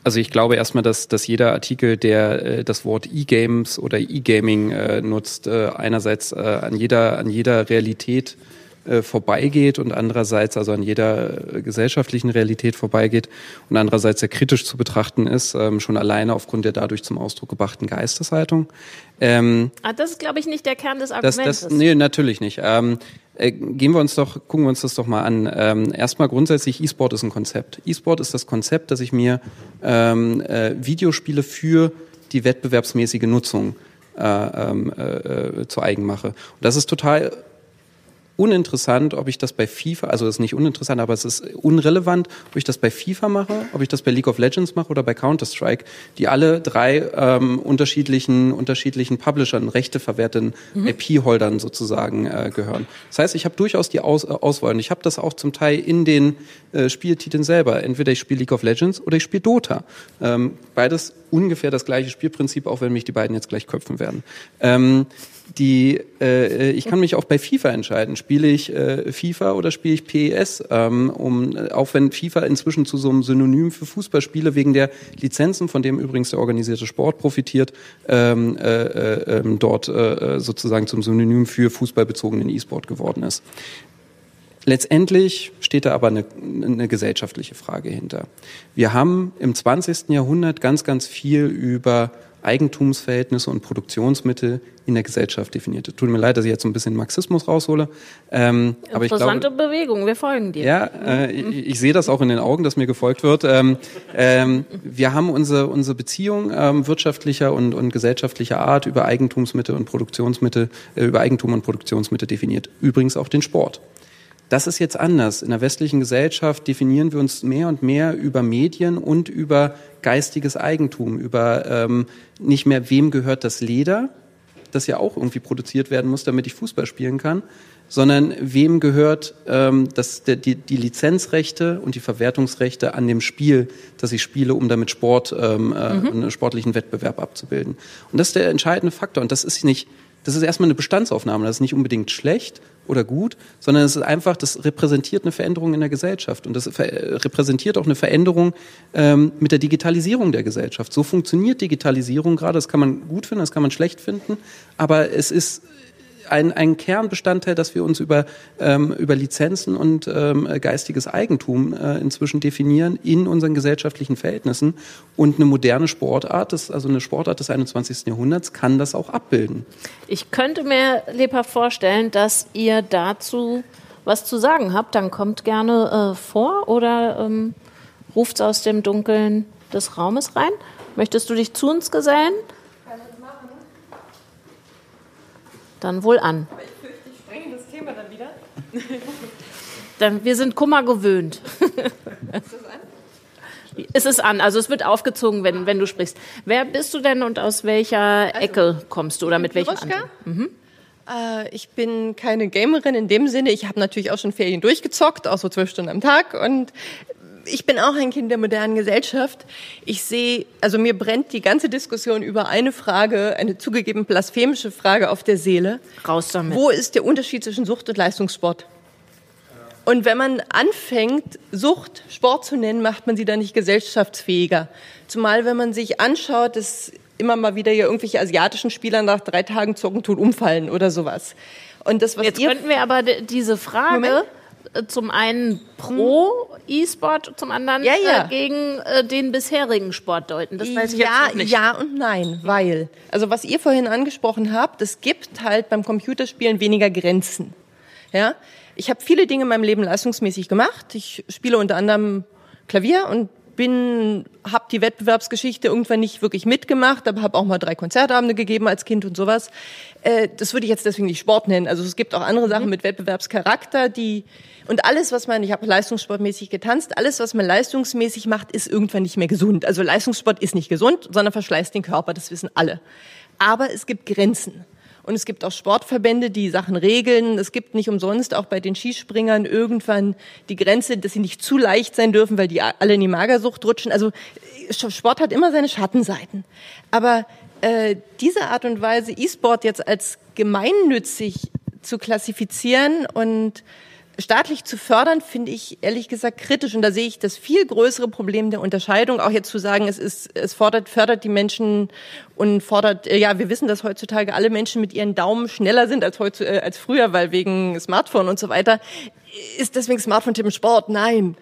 Also ich glaube erstmal, dass, dass jeder Artikel, der äh, das Wort E-Games oder E-Gaming äh, nutzt, äh, einerseits äh, an, jeder, an jeder Realität äh, vorbeigeht und andererseits also an jeder äh, gesellschaftlichen Realität vorbeigeht und andererseits sehr kritisch zu betrachten ist, ähm, schon alleine aufgrund der dadurch zum Ausdruck gebrachten Geisteshaltung. Ähm, ah, das ist, glaube ich, nicht der Kern des Arguments. Das, das, nee, natürlich nicht. Ähm, äh, gehen wir uns doch, gucken wir uns das doch mal an. Ähm, erstmal grundsätzlich, E-Sport ist ein Konzept. E-Sport ist das Konzept, dass ich mir ähm, äh, Videospiele für die wettbewerbsmäßige Nutzung äh, ähm, äh, zu eigen mache. Und das ist total uninteressant, ob ich das bei FIFA, also es ist nicht uninteressant, aber es ist unrelevant, ob ich das bei FIFA mache, ob ich das bei League of Legends mache oder bei Counter-Strike, die alle drei ähm, unterschiedlichen, unterschiedlichen Publishern, Rechte verwerteten mhm. IP-Holdern sozusagen äh, gehören. Das heißt, ich habe durchaus die Aus äh, Auswahl und ich habe das auch zum Teil in den äh, Spieltiteln selber. Entweder ich spiele League of Legends oder ich spiele Dota. Ähm, beides ungefähr das gleiche Spielprinzip, auch wenn mich die beiden jetzt gleich köpfen werden. Ähm, die, äh, ich kann mich auch bei FIFA entscheiden. Spiele ich äh, FIFA oder spiele ich PES? Ähm, um, auch wenn FIFA inzwischen zu so einem Synonym für Fußballspiele wegen der Lizenzen, von dem übrigens der organisierte Sport profitiert, ähm, äh, äh, ähm, dort äh, sozusagen zum Synonym für fußballbezogenen E-Sport geworden ist. Letztendlich steht da aber eine, eine, gesellschaftliche Frage hinter. Wir haben im 20. Jahrhundert ganz, ganz viel über Eigentumsverhältnisse und Produktionsmittel in der Gesellschaft definiert. Tut mir leid, dass ich jetzt so ein bisschen Marxismus raushole. Ähm, aber ich glaube, Bewegung, wir folgen dir. Ja, äh, ich, ich, sehe das auch in den Augen, dass mir gefolgt wird. Ähm, ähm, wir haben unsere, unsere Beziehung ähm, wirtschaftlicher und, und gesellschaftlicher Art über Eigentumsmittel und Produktionsmittel, äh, über Eigentum und Produktionsmittel definiert. Übrigens auch den Sport. Das ist jetzt anders. In der westlichen Gesellschaft definieren wir uns mehr und mehr über Medien und über geistiges Eigentum, über ähm, nicht mehr, wem gehört das Leder, das ja auch irgendwie produziert werden muss, damit ich Fußball spielen kann, sondern wem gehört ähm, das, der, die, die Lizenzrechte und die Verwertungsrechte an dem Spiel, das ich spiele, um damit Sport, ähm, äh, mhm. einen sportlichen Wettbewerb abzubilden. Und das ist der entscheidende Faktor. Und das ist nicht, das ist erstmal eine Bestandsaufnahme. Das ist nicht unbedingt schlecht, oder gut, sondern es ist einfach, das repräsentiert eine Veränderung in der Gesellschaft. Und das repräsentiert auch eine Veränderung ähm, mit der Digitalisierung der Gesellschaft. So funktioniert Digitalisierung gerade, das kann man gut finden, das kann man schlecht finden, aber es ist ein, ein Kernbestandteil, dass wir uns über, ähm, über Lizenzen und ähm, geistiges Eigentum äh, inzwischen definieren in unseren gesellschaftlichen Verhältnissen. Und eine moderne Sportart, das, also eine Sportart des 21. Jahrhunderts, kann das auch abbilden. Ich könnte mir lebhaft vorstellen, dass ihr dazu was zu sagen habt. Dann kommt gerne äh, vor oder ähm, ruft aus dem Dunkeln des Raumes rein. Möchtest du dich zu uns gesellen? Dann wohl an. Aber ich fürchte, ich sprenge das Thema dann wieder. dann, wir sind Kummer gewöhnt. Ist das an? Es ist an, also es wird aufgezogen, wenn, wenn du sprichst. Wer bist du denn und aus welcher also, Ecke kommst du oder mit welchem Anteil? Mhm. Äh, ich bin keine Gamerin in dem Sinne. Ich habe natürlich auch schon Ferien durchgezockt, auch so zwölf Stunden am Tag. Und ich bin auch ein Kind der modernen Gesellschaft. Ich sehe, also mir brennt die ganze Diskussion über eine Frage, eine zugegeben blasphemische Frage auf der Seele. Raus damit. Wo ist der Unterschied zwischen Sucht und Leistungssport? Und wenn man anfängt, Sucht Sport zu nennen, macht man sie dann nicht gesellschaftsfähiger. Zumal, wenn man sich anschaut, dass immer mal wieder hier irgendwelche asiatischen Spieler nach drei Tagen zocken tot umfallen oder sowas. Und das, was Jetzt könnten wir aber diese Frage Moment zum einen pro E-Sport, zum anderen ja, ja. Äh, gegen äh, den bisherigen Sport deuten. Das weiß ich ja, jetzt nicht. Ja und nein, weil, also was ihr vorhin angesprochen habt, es gibt halt beim Computerspielen weniger Grenzen. Ja, ich habe viele Dinge in meinem Leben leistungsmäßig gemacht. Ich spiele unter anderem Klavier und bin, habe die Wettbewerbsgeschichte irgendwann nicht wirklich mitgemacht, aber habe auch mal drei Konzertabende gegeben als Kind und sowas. Äh, das würde ich jetzt deswegen nicht Sport nennen. Also es gibt auch andere Sachen mhm. mit Wettbewerbscharakter, die und alles, was man, ich habe leistungssportmäßig getanzt, alles, was man leistungsmäßig macht, ist irgendwann nicht mehr gesund. Also Leistungssport ist nicht gesund, sondern verschleißt den Körper. Das wissen alle. Aber es gibt Grenzen. Und es gibt auch Sportverbände, die Sachen regeln. Es gibt nicht umsonst auch bei den Skispringern irgendwann die Grenze, dass sie nicht zu leicht sein dürfen, weil die alle in die Magersucht rutschen. Also Sport hat immer seine Schattenseiten. Aber äh, diese Art und Weise, E-Sport jetzt als gemeinnützig zu klassifizieren und staatlich zu fördern, finde ich ehrlich gesagt kritisch. Und da sehe ich das viel größere Problem der Unterscheidung. Auch jetzt zu sagen, es ist, es fordert, fördert die Menschen und fordert, äh, ja, wir wissen, dass heutzutage alle Menschen mit ihren Daumen schneller sind als heute, äh, als früher, weil wegen Smartphone und so weiter. Ist deswegen Smartphone Tipp im Sport? Nein.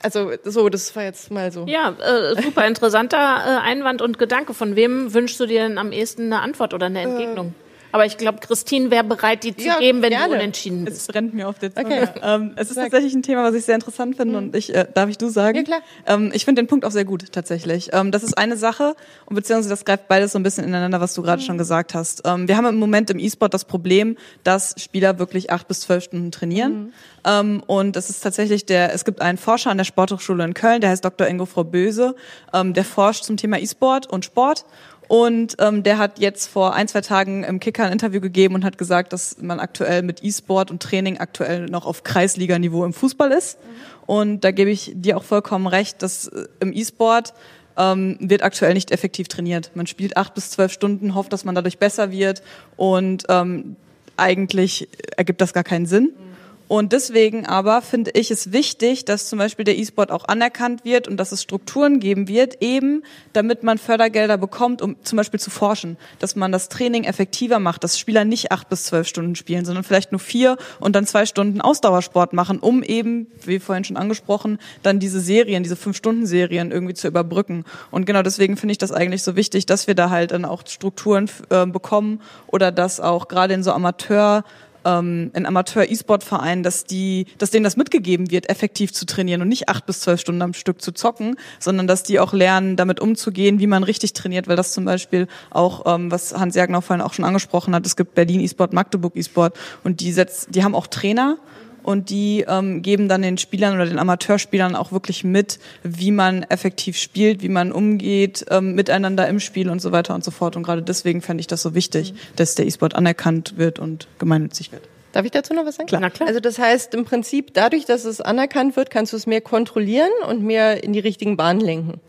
Also so, das war jetzt mal so. Ja, äh, super interessanter äh, Einwand und Gedanke. Von wem wünschst du dir denn am ehesten eine Antwort oder eine Entgegnung? Äh Aber ich glaube, Christine wäre bereit, die zu ja, geben, wenn gerne. du unentschieden bist. Es brennt mir auf der Zunge. Okay. Ähm, es ist Sag. tatsächlich ein Thema, was ich sehr interessant finde mhm. und ich, äh, darf ich du sagen? Ja, klar. Ähm, ich finde den Punkt auch sehr gut, tatsächlich. Ähm, das ist eine Sache und beziehungsweise das greift beides so ein bisschen ineinander, was du gerade mhm. schon gesagt hast. Ähm, wir haben im Moment im E-Sport das Problem, dass Spieler wirklich acht bis zwölf Stunden trainieren. Mhm. Ähm, und es ist tatsächlich der, es gibt einen Forscher an der Sporthochschule in Köln, der heißt Dr. Ingo Frau Böse, ähm, der forscht zum Thema E-Sport und Sport und ähm, der hat jetzt vor ein, zwei Tagen im Kicker ein Interview gegeben und hat gesagt, dass man aktuell mit E-Sport und Training aktuell noch auf Kreisliganiveau im Fußball ist. Mhm. Und da gebe ich dir auch vollkommen recht, dass äh, im E-Sport ähm, wird aktuell nicht effektiv trainiert. Man spielt acht bis zwölf Stunden, hofft, dass man dadurch besser wird und ähm, eigentlich ergibt das gar keinen Sinn. Mhm. Und deswegen aber finde ich es wichtig, dass zum Beispiel der E-Sport auch anerkannt wird und dass es Strukturen geben wird, eben damit man Fördergelder bekommt, um zum Beispiel zu forschen, dass man das Training effektiver macht, dass Spieler nicht acht bis zwölf Stunden spielen, sondern vielleicht nur vier und dann zwei Stunden Ausdauersport machen, um eben, wie vorhin schon angesprochen, dann diese Serien, diese Fünf-Stunden-Serien irgendwie zu überbrücken. Und genau deswegen finde ich das eigentlich so wichtig, dass wir da halt dann auch Strukturen äh, bekommen oder dass auch gerade in so Amateur ähm, in Amateur-E-Sport-Vereinen, dass die, dass denen das mitgegeben wird, effektiv zu trainieren und nicht acht bis zwölf Stunden am Stück zu zocken, sondern dass die auch lernen, damit umzugehen, wie man richtig trainiert, weil das zum Beispiel auch, ähm, was Hans Jagner vorhin auch schon angesprochen hat, es gibt Berlin E-Sport, Magdeburg E-Sport und die setzt, die haben auch Trainer und die ähm, geben dann den Spielern oder den Amateurspielern auch wirklich mit, wie man effektiv spielt, wie man umgeht ähm, miteinander im Spiel und so weiter und so fort. Und gerade deswegen fände ich das so wichtig, mhm. dass der E-Sport anerkannt wird und gemeinnützig wird. Darf ich dazu noch was sagen? Klar. Na klar. Also das heißt im Prinzip, dadurch, dass es anerkannt wird, kannst du es mehr kontrollieren und mehr in die richtigen Bahnen lenken.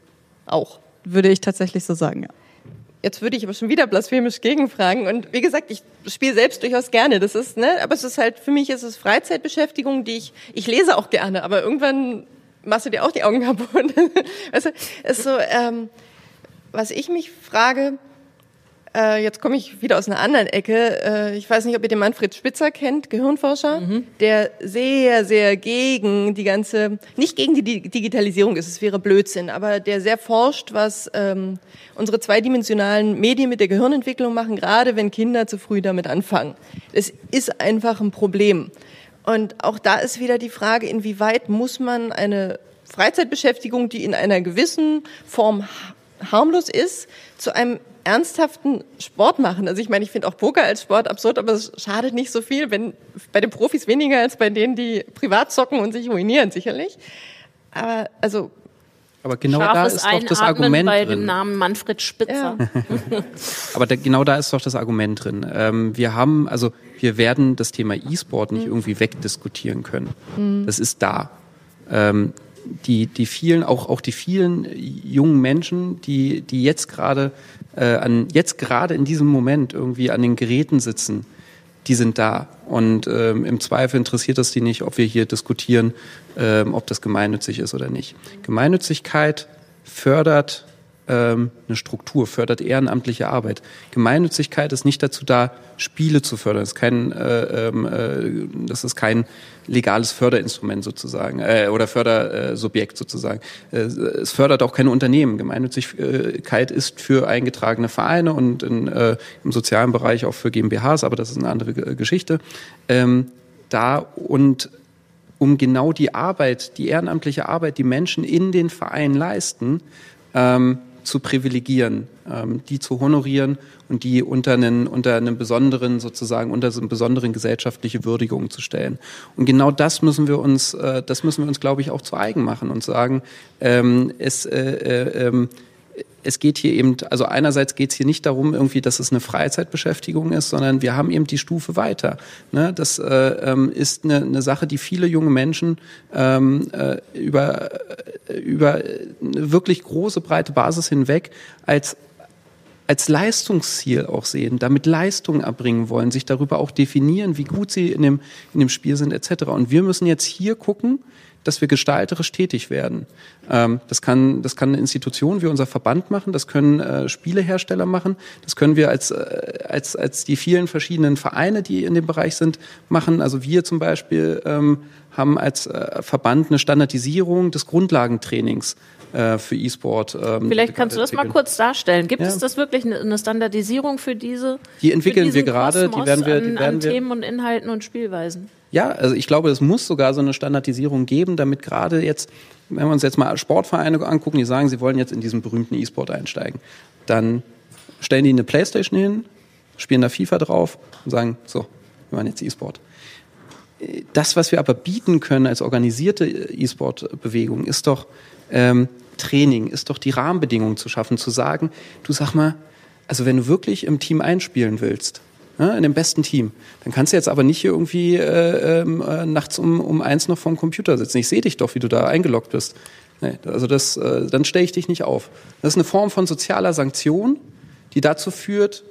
Auch. Würde ich tatsächlich so sagen, ja. Jetzt würde ich aber schon wieder blasphemisch gegenfragen. Und wie gesagt, ich spiele selbst durchaus gerne. Das ist, ne, aber es ist halt, für mich ist es Freizeitbeschäftigung, die ich, ich lese auch gerne, aber irgendwann machst du dir auch die Augen kaputt. weißt du, ist so, ähm, was ich mich frage, äh, jetzt komme ich wieder aus einer anderen Ecke. Äh, ich weiß nicht, ob ihr den Manfred Spitzer kennt, Gehirnforscher, mhm. der sehr, sehr gegen die ganze, nicht gegen die Digitalisierung ist, es wäre Blödsinn, aber der sehr forscht, was ähm, unsere zweidimensionalen Medien mit der Gehirnentwicklung machen, gerade wenn Kinder zu früh damit anfangen. Es ist einfach ein Problem. Und auch da ist wieder die Frage, inwieweit muss man eine Freizeitbeschäftigung, die in einer gewissen Form harmlos ist, zu einem ernsthaften Sport machen. Also ich meine, ich finde auch Poker als Sport absurd, aber es schadet nicht so viel, wenn bei den Profis weniger als bei denen, die privat zocken und sich ruinieren, sicherlich. Aber also aber genau da ist doch das Argument bei drin. dem Namen Manfred Spitzer. Ja. Aber da, genau da ist doch das Argument drin. Ähm, wir haben, also wir werden das Thema E-Sport nicht mhm. irgendwie wegdiskutieren können. Mhm. Das ist da. Ähm, die, die vielen, auch, auch die vielen jungen Menschen, die, die jetzt gerade äh, an, jetzt gerade in diesem Moment irgendwie an den Geräten sitzen, die sind da. Und ähm, im Zweifel interessiert es die nicht, ob wir hier diskutieren, ähm, ob das gemeinnützig ist oder nicht. Gemeinnützigkeit fördert ähm, eine Struktur, fördert ehrenamtliche Arbeit. Gemeinnützigkeit ist nicht dazu da, Spiele zu fördern. Das ist kein, äh, ähm, äh, das ist kein legales Förderinstrument sozusagen äh, oder Fördersubjekt sozusagen. Äh, es fördert auch keine Unternehmen. Gemeinnützigkeit ist für eingetragene Vereine und in, äh, im sozialen Bereich auch für GmbHs, aber das ist eine andere Geschichte. Ähm, da und um genau die Arbeit, die ehrenamtliche Arbeit, die Menschen in den Vereinen leisten, ähm, zu privilegieren, ähm, die zu honorieren und die unter einen, unter einem besonderen, sozusagen, unter so eine besonderen gesellschaftliche Würdigung zu stellen. Und genau das müssen wir uns, äh, das müssen wir uns, glaube ich, auch zu eigen machen und sagen, ähm, es, äh, äh, ähm, es geht hier eben, also einerseits geht es hier nicht darum, irgendwie, dass es eine Freizeitbeschäftigung ist, sondern wir haben eben die Stufe weiter. Ne? Das äh, ähm, ist eine, eine Sache, die viele junge Menschen ähm, äh, über, äh, über eine wirklich große, breite Basis hinweg als als Leistungsziel auch sehen, damit Leistungen erbringen wollen, sich darüber auch definieren, wie gut sie in dem, in dem Spiel sind etc. Und wir müssen jetzt hier gucken, dass wir gestalterisch tätig werden. Ähm, das, kann, das kann eine Institution wie unser Verband machen, das können äh, Spielehersteller machen, das können wir als, äh, als, als die vielen verschiedenen Vereine, die in dem Bereich sind, machen. Also wir zum Beispiel ähm, haben als äh, Verband eine Standardisierung des Grundlagentrainings äh, für E-Sport. Ähm, Vielleicht kannst du das mal kurz darstellen. Gibt ja. es das wirklich eine Standardisierung für diese? Die entwickeln wir gerade, die werden wir, die werden an wir, Themen und Inhalten und Spielweisen. Ja, also ich glaube, es muss sogar so eine Standardisierung geben, damit gerade jetzt, wenn wir uns jetzt mal Sportvereine angucken, die sagen, sie wollen jetzt in diesen berühmten E-Sport einsteigen, dann stellen die eine Playstation hin, spielen da FIFA drauf und sagen, so, wir machen jetzt E-Sport. Das, was wir aber bieten können als organisierte E-Sport-Bewegung, ist doch ähm, Training, ist doch die Rahmenbedingungen zu schaffen, zu sagen, du sag mal, also wenn du wirklich im Team einspielen willst, ja, in dem besten Team. Dann kannst du jetzt aber nicht hier irgendwie äh, ähm, äh, nachts um, um eins noch vorm Computer sitzen. Ich sehe dich doch, wie du da eingeloggt bist. Nee, also das, äh, dann stelle ich dich nicht auf. Das ist eine Form von sozialer Sanktion, die dazu führt,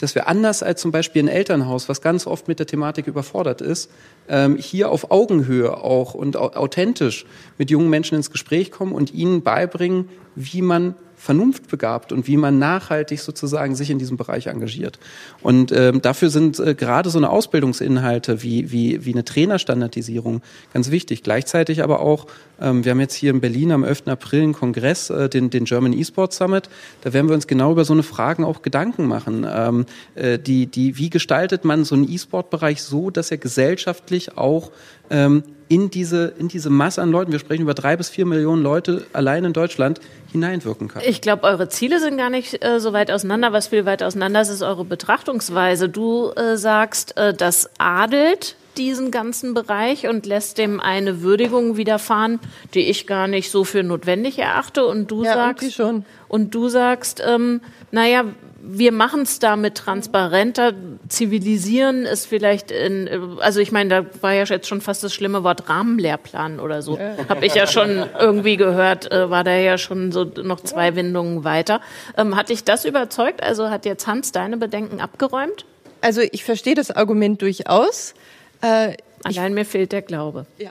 dass wir anders als zum Beispiel ein Elternhaus, was ganz oft mit der Thematik überfordert ist, ähm, hier auf Augenhöhe auch und authentisch mit jungen Menschen ins Gespräch kommen und ihnen beibringen, wie man vernunftbegabt und wie man nachhaltig sozusagen sich in diesem Bereich engagiert. Und ähm, dafür sind äh, gerade so eine Ausbildungsinhalte wie, wie, wie eine Trainerstandardisierung ganz wichtig. Gleichzeitig aber auch, ähm, wir haben jetzt hier in Berlin am 11. April einen Kongress, äh, den, den German eSports Summit. Da werden wir uns genau über so eine Fragen auch Gedanken machen. Ähm, äh, die, die, wie gestaltet man so einen E-Sport-Bereich so, dass er gesellschaftlich auch ähm, in diese, in diese Masse an Leuten, wir sprechen über drei bis vier Millionen Leute allein in Deutschland, hineinwirken kann. Ich glaube, eure Ziele sind gar nicht äh, so weit auseinander. Was viel weit auseinander ist, ist eure Betrachtungsweise. Du äh, sagst, äh, das adelt diesen ganzen Bereich und lässt dem eine Würdigung widerfahren, die ich gar nicht so für notwendig erachte. Und du ja, sagst, schon. und du sagst, ähm, naja, wir machen es damit transparenter. Zivilisieren ist vielleicht in, also ich meine, da war ja jetzt schon fast das schlimme Wort Rahmenlehrplan oder so. Ja. Habe ich ja schon irgendwie gehört, äh, war da ja schon so noch zwei Windungen weiter. Ähm, hat dich das überzeugt? Also hat jetzt Hans deine Bedenken abgeräumt? Also ich verstehe das Argument durchaus. Äh, Allein mir fehlt der Glaube. Ja.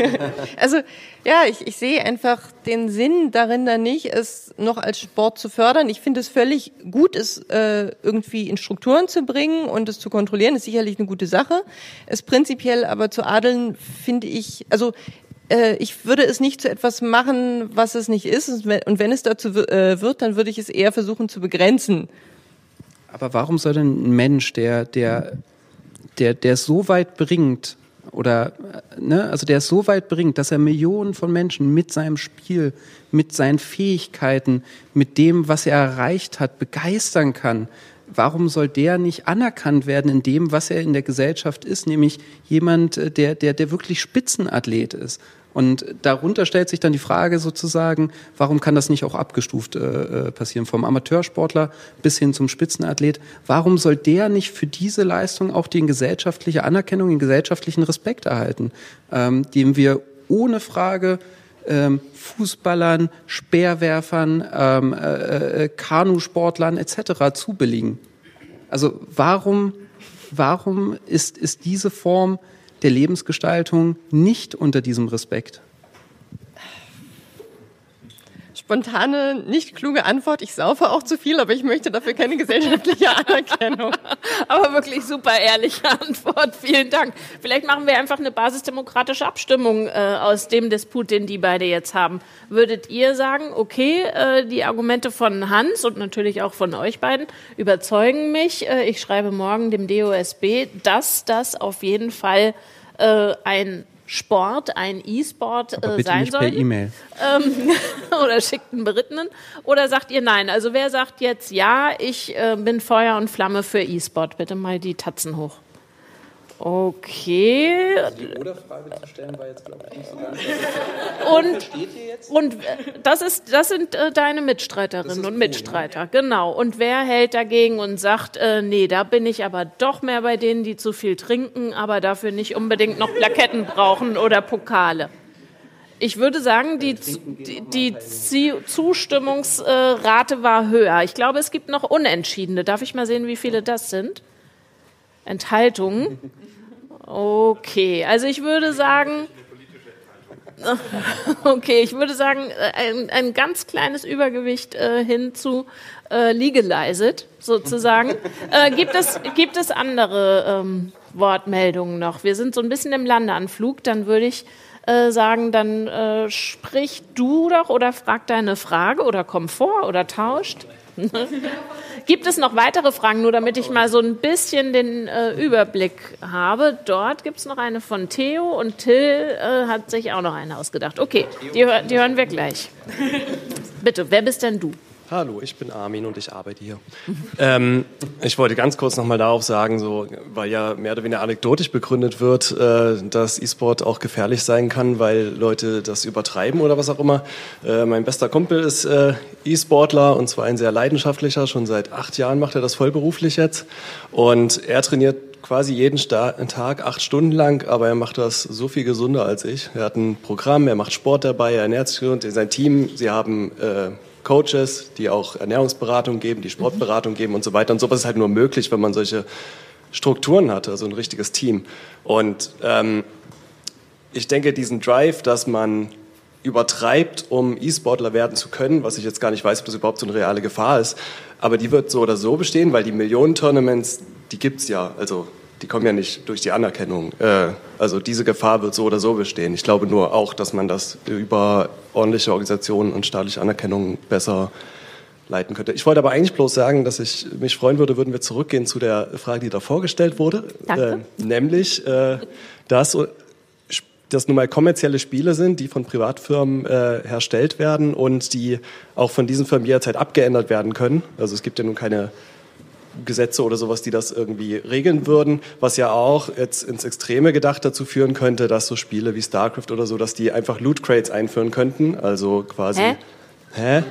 also ja, ich, ich sehe einfach den Sinn darin dann nicht, es noch als Sport zu fördern. Ich finde es völlig gut, es äh, irgendwie in Strukturen zu bringen und es zu kontrollieren, ist sicherlich eine gute Sache. Es prinzipiell aber zu adeln, finde ich, also äh, ich würde es nicht zu etwas machen, was es nicht ist. Und wenn es dazu äh, wird, dann würde ich es eher versuchen zu begrenzen. Aber warum soll denn ein Mensch, der, der, der, der so weit bringt, oder ne, also der es so weit bringt, dass er Millionen von Menschen mit seinem Spiel, mit seinen Fähigkeiten, mit dem, was er erreicht hat, begeistern kann. Warum soll der nicht anerkannt werden in dem, was er in der Gesellschaft ist, nämlich jemand, äh, der, der, der wirklich Spitzenathlet ist? Und darunter stellt sich dann die Frage sozusagen, warum kann das nicht auch abgestuft äh, äh, passieren, vom Amateursportler bis hin zum Spitzenathlet? Warum soll der nicht für diese Leistung auch die gesellschaftliche Anerkennung, den gesellschaftlichen Respekt erhalten, ähm, dem wir ohne Frage ähm, Fußballern, Speerwerfern, ähm, äh, äh, Kanusportlern etc. zubilligen? Also warum, warum ist, ist diese Form der Lebensgestaltung nicht unter diesem Respekt? Spontane, nicht kluge Antwort. Ich saufe auch zu viel, aber ich möchte dafür keine gesellschaftliche Anerkennung. aber wirklich super ehrliche Antwort. Vielen Dank. Vielleicht machen wir einfach eine basisdemokratische Abstimmung äh, aus dem Disput, den die beide jetzt haben. Würdet ihr sagen, okay, äh, die Argumente von Hans und natürlich auch von euch beiden überzeugen mich. Äh, ich schreibe morgen dem DOSB, dass das auf jeden Fall äh, ein Sport, ein E-Sport äh, sein soll. Per E-Mail. Ähm, oder schickt einen Berittenen. Oder sagt ihr nein? Also wer sagt jetzt ja, ich äh, bin Feuer und Flamme für E-Sport? Bitte mal die Tatzen hoch. Okay. Die Oder-Frage zu stellen war jetzt, glaube ich, nicht so ganz. Und, und äh, das, ist, das sind äh, deine Mitstreiterinnen und Mitstreiter, ne? genau. Und wer hält dagegen und sagt, äh, nee, da bin ich aber doch mehr bei denen, die zu viel trinken, aber dafür nicht unbedingt noch Plaketten brauchen oder Pokale? Ich würde sagen, die, die, die Zustimmungsrate war höher. Ich glaube, es gibt noch Unentschiedene. Darf ich mal sehen, wie viele das sind? Enthaltungen. Okay, also ich würde sagen, Okay, ich würde sagen, äh, ein, ein ganz kleines Übergewicht äh, hin zu äh, legalized, sozusagen. äh, gibt, es, gibt es andere ähm, Wortmeldungen noch? Wir sind so ein bisschen im Landeanflug, dann würde ich äh, sagen, dann äh, sprich du doch oder frag deine Frage oder komm vor oder tauscht. Gibt es noch weitere Fragen, nur damit ich mal so ein bisschen den äh, Überblick habe? Dort gibt es noch eine von Theo und Till äh, hat sich auch noch eine ausgedacht. Okay, die, die hören wir gleich. Bitte, wer bist denn du? Hallo, ich bin Armin und ich arbeite hier. ähm, ich wollte ganz kurz nochmal darauf sagen, so, weil ja mehr oder weniger anekdotisch begründet wird, äh, dass E-Sport auch gefährlich sein kann, weil Leute das übertreiben oder was auch immer. Äh, mein bester Kumpel ist äh, E-Sportler und zwar ein sehr leidenschaftlicher. Schon seit acht Jahren macht er das vollberuflich jetzt. Und er trainiert quasi jeden Tag acht Stunden lang, aber er macht das so viel gesünder als ich. Er hat ein Programm, er macht Sport dabei, er ernährt sich und sein Team, sie haben äh, Coaches, die auch Ernährungsberatung geben, die Sportberatung geben und so weiter. Und sowas ist halt nur möglich, wenn man solche Strukturen hat, also ein richtiges Team. Und ähm, ich denke, diesen Drive, dass man übertreibt, um E-Sportler werden zu können, was ich jetzt gar nicht weiß, ob das überhaupt so eine reale Gefahr ist, aber die wird so oder so bestehen, weil die Millionen-Tournaments, die gibt's ja. Also die kommen ja nicht durch die Anerkennung. Äh, also diese Gefahr wird so oder so bestehen. Ich glaube nur auch, dass man das über ordentliche Organisationen und staatliche Anerkennung besser leiten könnte. Ich wollte aber eigentlich bloß sagen, dass ich mich freuen würde, würden wir zurückgehen zu der Frage, die da vorgestellt wurde, äh, nämlich, äh, dass das nun mal kommerzielle Spiele sind, die von Privatfirmen äh, herstellt werden und die auch von diesen Firmen jederzeit abgeändert werden können. Also es gibt ja nun keine Gesetze oder sowas, die das irgendwie regeln würden, was ja auch jetzt ins Extreme gedacht dazu führen könnte, dass so Spiele wie StarCraft oder so, dass die einfach Loot Crates einführen könnten, also quasi. Hä? Hä?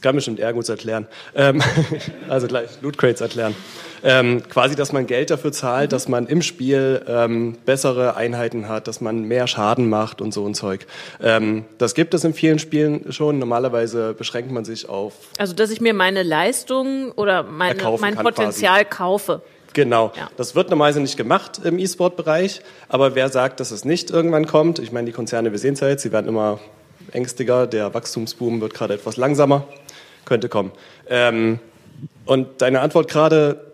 Das kann bestimmt Ergus erklären. Ähm, also gleich Loot Crates erklären. Ähm, quasi, dass man Geld dafür zahlt, dass man im Spiel ähm, bessere Einheiten hat, dass man mehr Schaden macht und so ein Zeug. Ähm, das gibt es in vielen Spielen schon. Normalerweise beschränkt man sich auf. Also, dass ich mir meine Leistung oder meine, mein Potenzial quasi. kaufe. Genau. Ja. Das wird normalerweise nicht gemacht im E-Sport-Bereich. Aber wer sagt, dass es nicht irgendwann kommt? Ich meine, die Konzerne, wir sehen es ja jetzt, sie werden immer ängstiger. Der Wachstumsboom wird gerade etwas langsamer. Könnte kommen. Ähm, und deine Antwort gerade,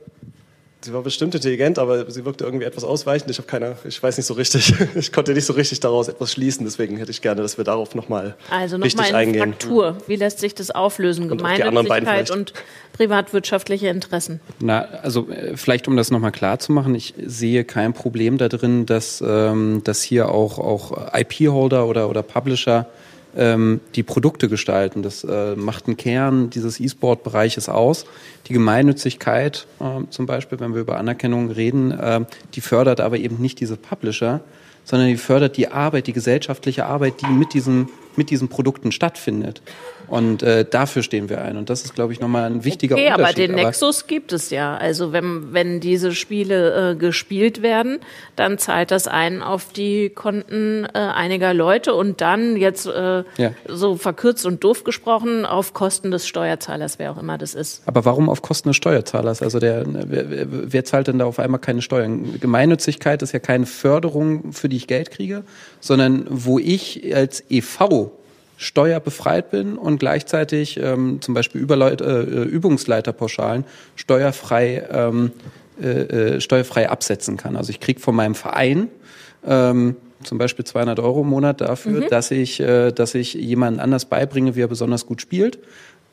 sie war bestimmt intelligent, aber sie wirkte irgendwie etwas ausweichend. Ich habe keine, ich weiß nicht so richtig, ich konnte nicht so richtig daraus etwas schließen. Deswegen hätte ich gerne, dass wir darauf nochmal also noch richtig mal eingehen. Fraktur. Wie lässt sich das auflösen? Gemeinnützigkeit und privatwirtschaftliche Interessen. Na, also äh, vielleicht um das nochmal klar zu machen, ich sehe kein Problem da drin, dass, ähm, dass hier auch, auch IP-Holder oder, oder Publisher ähm, die Produkte gestalten. Das äh, macht einen Kern dieses E-Sport-Bereiches aus. Die Gemeinnützigkeit äh, zum Beispiel, wenn wir über Anerkennung reden, äh, die fördert aber eben nicht diese Publisher, sondern die fördert die Arbeit, die gesellschaftliche Arbeit, die mit diesen, mit diesen Produkten stattfindet. Und äh, dafür stehen wir ein. Und das ist, glaube ich, nochmal ein wichtiger okay, Unterschied. aber den Nexus gibt es ja. Also wenn, wenn diese Spiele äh, gespielt werden, dann zahlt das ein auf die Konten äh, einiger Leute und dann jetzt äh, ja. so verkürzt und doof gesprochen auf Kosten des Steuerzahlers, wer auch immer das ist. Aber warum auf Kosten des Steuerzahlers? Also der, wer, wer zahlt denn da auf einmal keine Steuern? Gemeinnützigkeit ist ja keine Förderung, für die ich Geld kriege, sondern wo ich als EV steuerbefreit bin und gleichzeitig ähm, zum Beispiel Überleit äh, Übungsleiterpauschalen steuerfrei, ähm, äh, äh, steuerfrei absetzen kann. Also ich kriege von meinem Verein ähm, zum Beispiel 200 Euro im Monat dafür, mhm. dass ich, äh, dass ich jemanden anders beibringe, wie er besonders gut spielt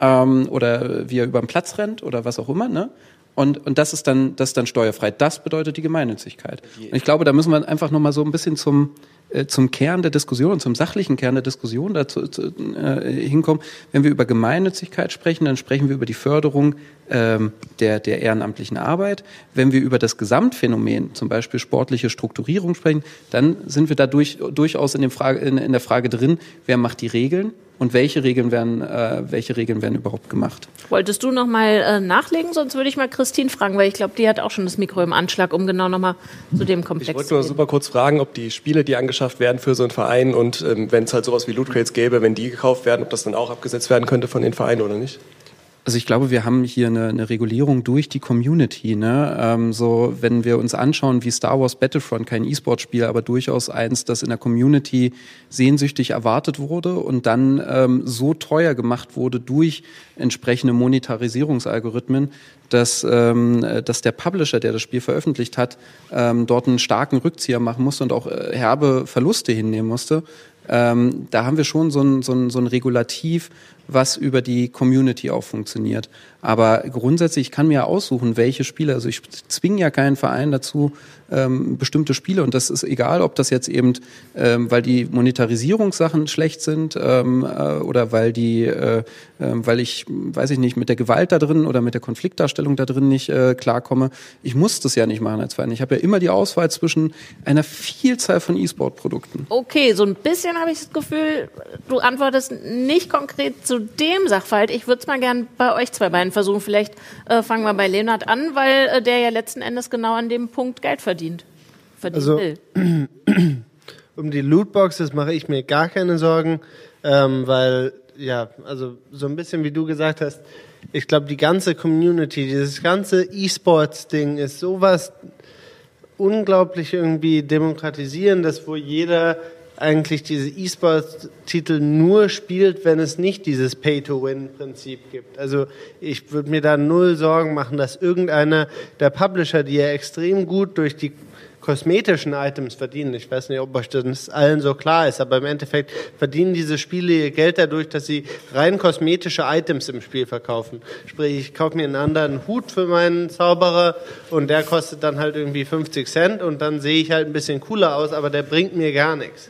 ähm, oder wie er über den Platz rennt oder was auch immer. Ne? Und, und das ist dann, das ist dann steuerfrei. Das bedeutet die Gemeinnützigkeit. Und ich glaube, da müssen wir einfach nochmal so ein bisschen zum, äh, zum Kern der Diskussion, zum sachlichen Kern der Diskussion dazu zu, äh, hinkommen. Wenn wir über Gemeinnützigkeit sprechen, dann sprechen wir über die Förderung ähm, der, der ehrenamtlichen Arbeit. Wenn wir über das Gesamtphänomen, zum Beispiel sportliche Strukturierung sprechen, dann sind wir da durch, durchaus in, dem Frage, in, in der Frage drin, wer macht die Regeln und welche Regeln werden, äh, welche Regeln werden überhaupt gemacht. Wolltest du noch mal äh, nachlegen? Sonst würde ich mal Christine fragen, weil ich glaube, die hat auch schon das Mikro im Anschlag, um genau noch mal zu dem Komplex Ich wollte nur super kurz fragen, ob die Spiele, die angeschafft werden für so einen Verein und ähm, wenn es halt sowas wie Loot Crates gäbe, wenn die gekauft werden, ob das dann auch abgesetzt werden könnte von den Vereinen oder nicht? Also ich glaube, wir haben hier eine, eine Regulierung durch die Community. Ne? Ähm, so, wenn wir uns anschauen, wie Star Wars Battlefront, kein E-Sport-Spiel, aber durchaus eins, das in der Community sehnsüchtig erwartet wurde und dann ähm, so teuer gemacht wurde durch entsprechende Monetarisierungsalgorithmen, dass, ähm, dass der Publisher, der das Spiel veröffentlicht hat, ähm, dort einen starken Rückzieher machen musste und auch äh, herbe Verluste hinnehmen musste. Ähm, da haben wir schon so ein, so, ein, so ein Regulativ, was über die Community auch funktioniert. Aber grundsätzlich, ich kann mir aussuchen, welche Spiele. Also ich zwinge ja keinen Verein dazu, ähm, bestimmte Spiele. Und das ist egal, ob das jetzt eben, ähm, weil die Monetarisierungssachen schlecht sind ähm, äh, oder weil die, äh, weil ich, weiß ich nicht, mit der Gewalt da drin oder mit der Konfliktdarstellung da drin nicht äh, klarkomme. Ich muss das ja nicht machen als Verein. Ich habe ja immer die Auswahl zwischen einer Vielzahl von E-Sport-Produkten. Okay, so ein bisschen habe ich das Gefühl, du antwortest nicht konkret zu dem Sachverhalt. Ich würde es mal gern bei euch zwei beiden versuchen. Vielleicht äh, fangen wir bei Leonard an, weil äh, der ja letzten Endes genau an dem Punkt Geld verdient. verdient also, will. um die Lootboxes mache ich mir gar keine Sorgen, ähm, weil, ja, also so ein bisschen wie du gesagt hast, ich glaube, die ganze Community, dieses ganze E-Sports-Ding ist sowas unglaublich irgendwie demokratisierendes, wo jeder eigentlich diese E-Sports-Titel nur spielt, wenn es nicht dieses Pay-to-Win-Prinzip gibt. Also ich würde mir da null Sorgen machen, dass irgendeiner der Publisher, die ja extrem gut durch die kosmetischen Items verdienen. Ich weiß nicht, ob euch das allen so klar ist, aber im Endeffekt verdienen diese Spiele ihr Geld dadurch, dass sie rein kosmetische Items im Spiel verkaufen. Sprich, ich kaufe mir einen anderen Hut für meinen Zauberer und der kostet dann halt irgendwie 50 Cent und dann sehe ich halt ein bisschen cooler aus, aber der bringt mir gar nichts.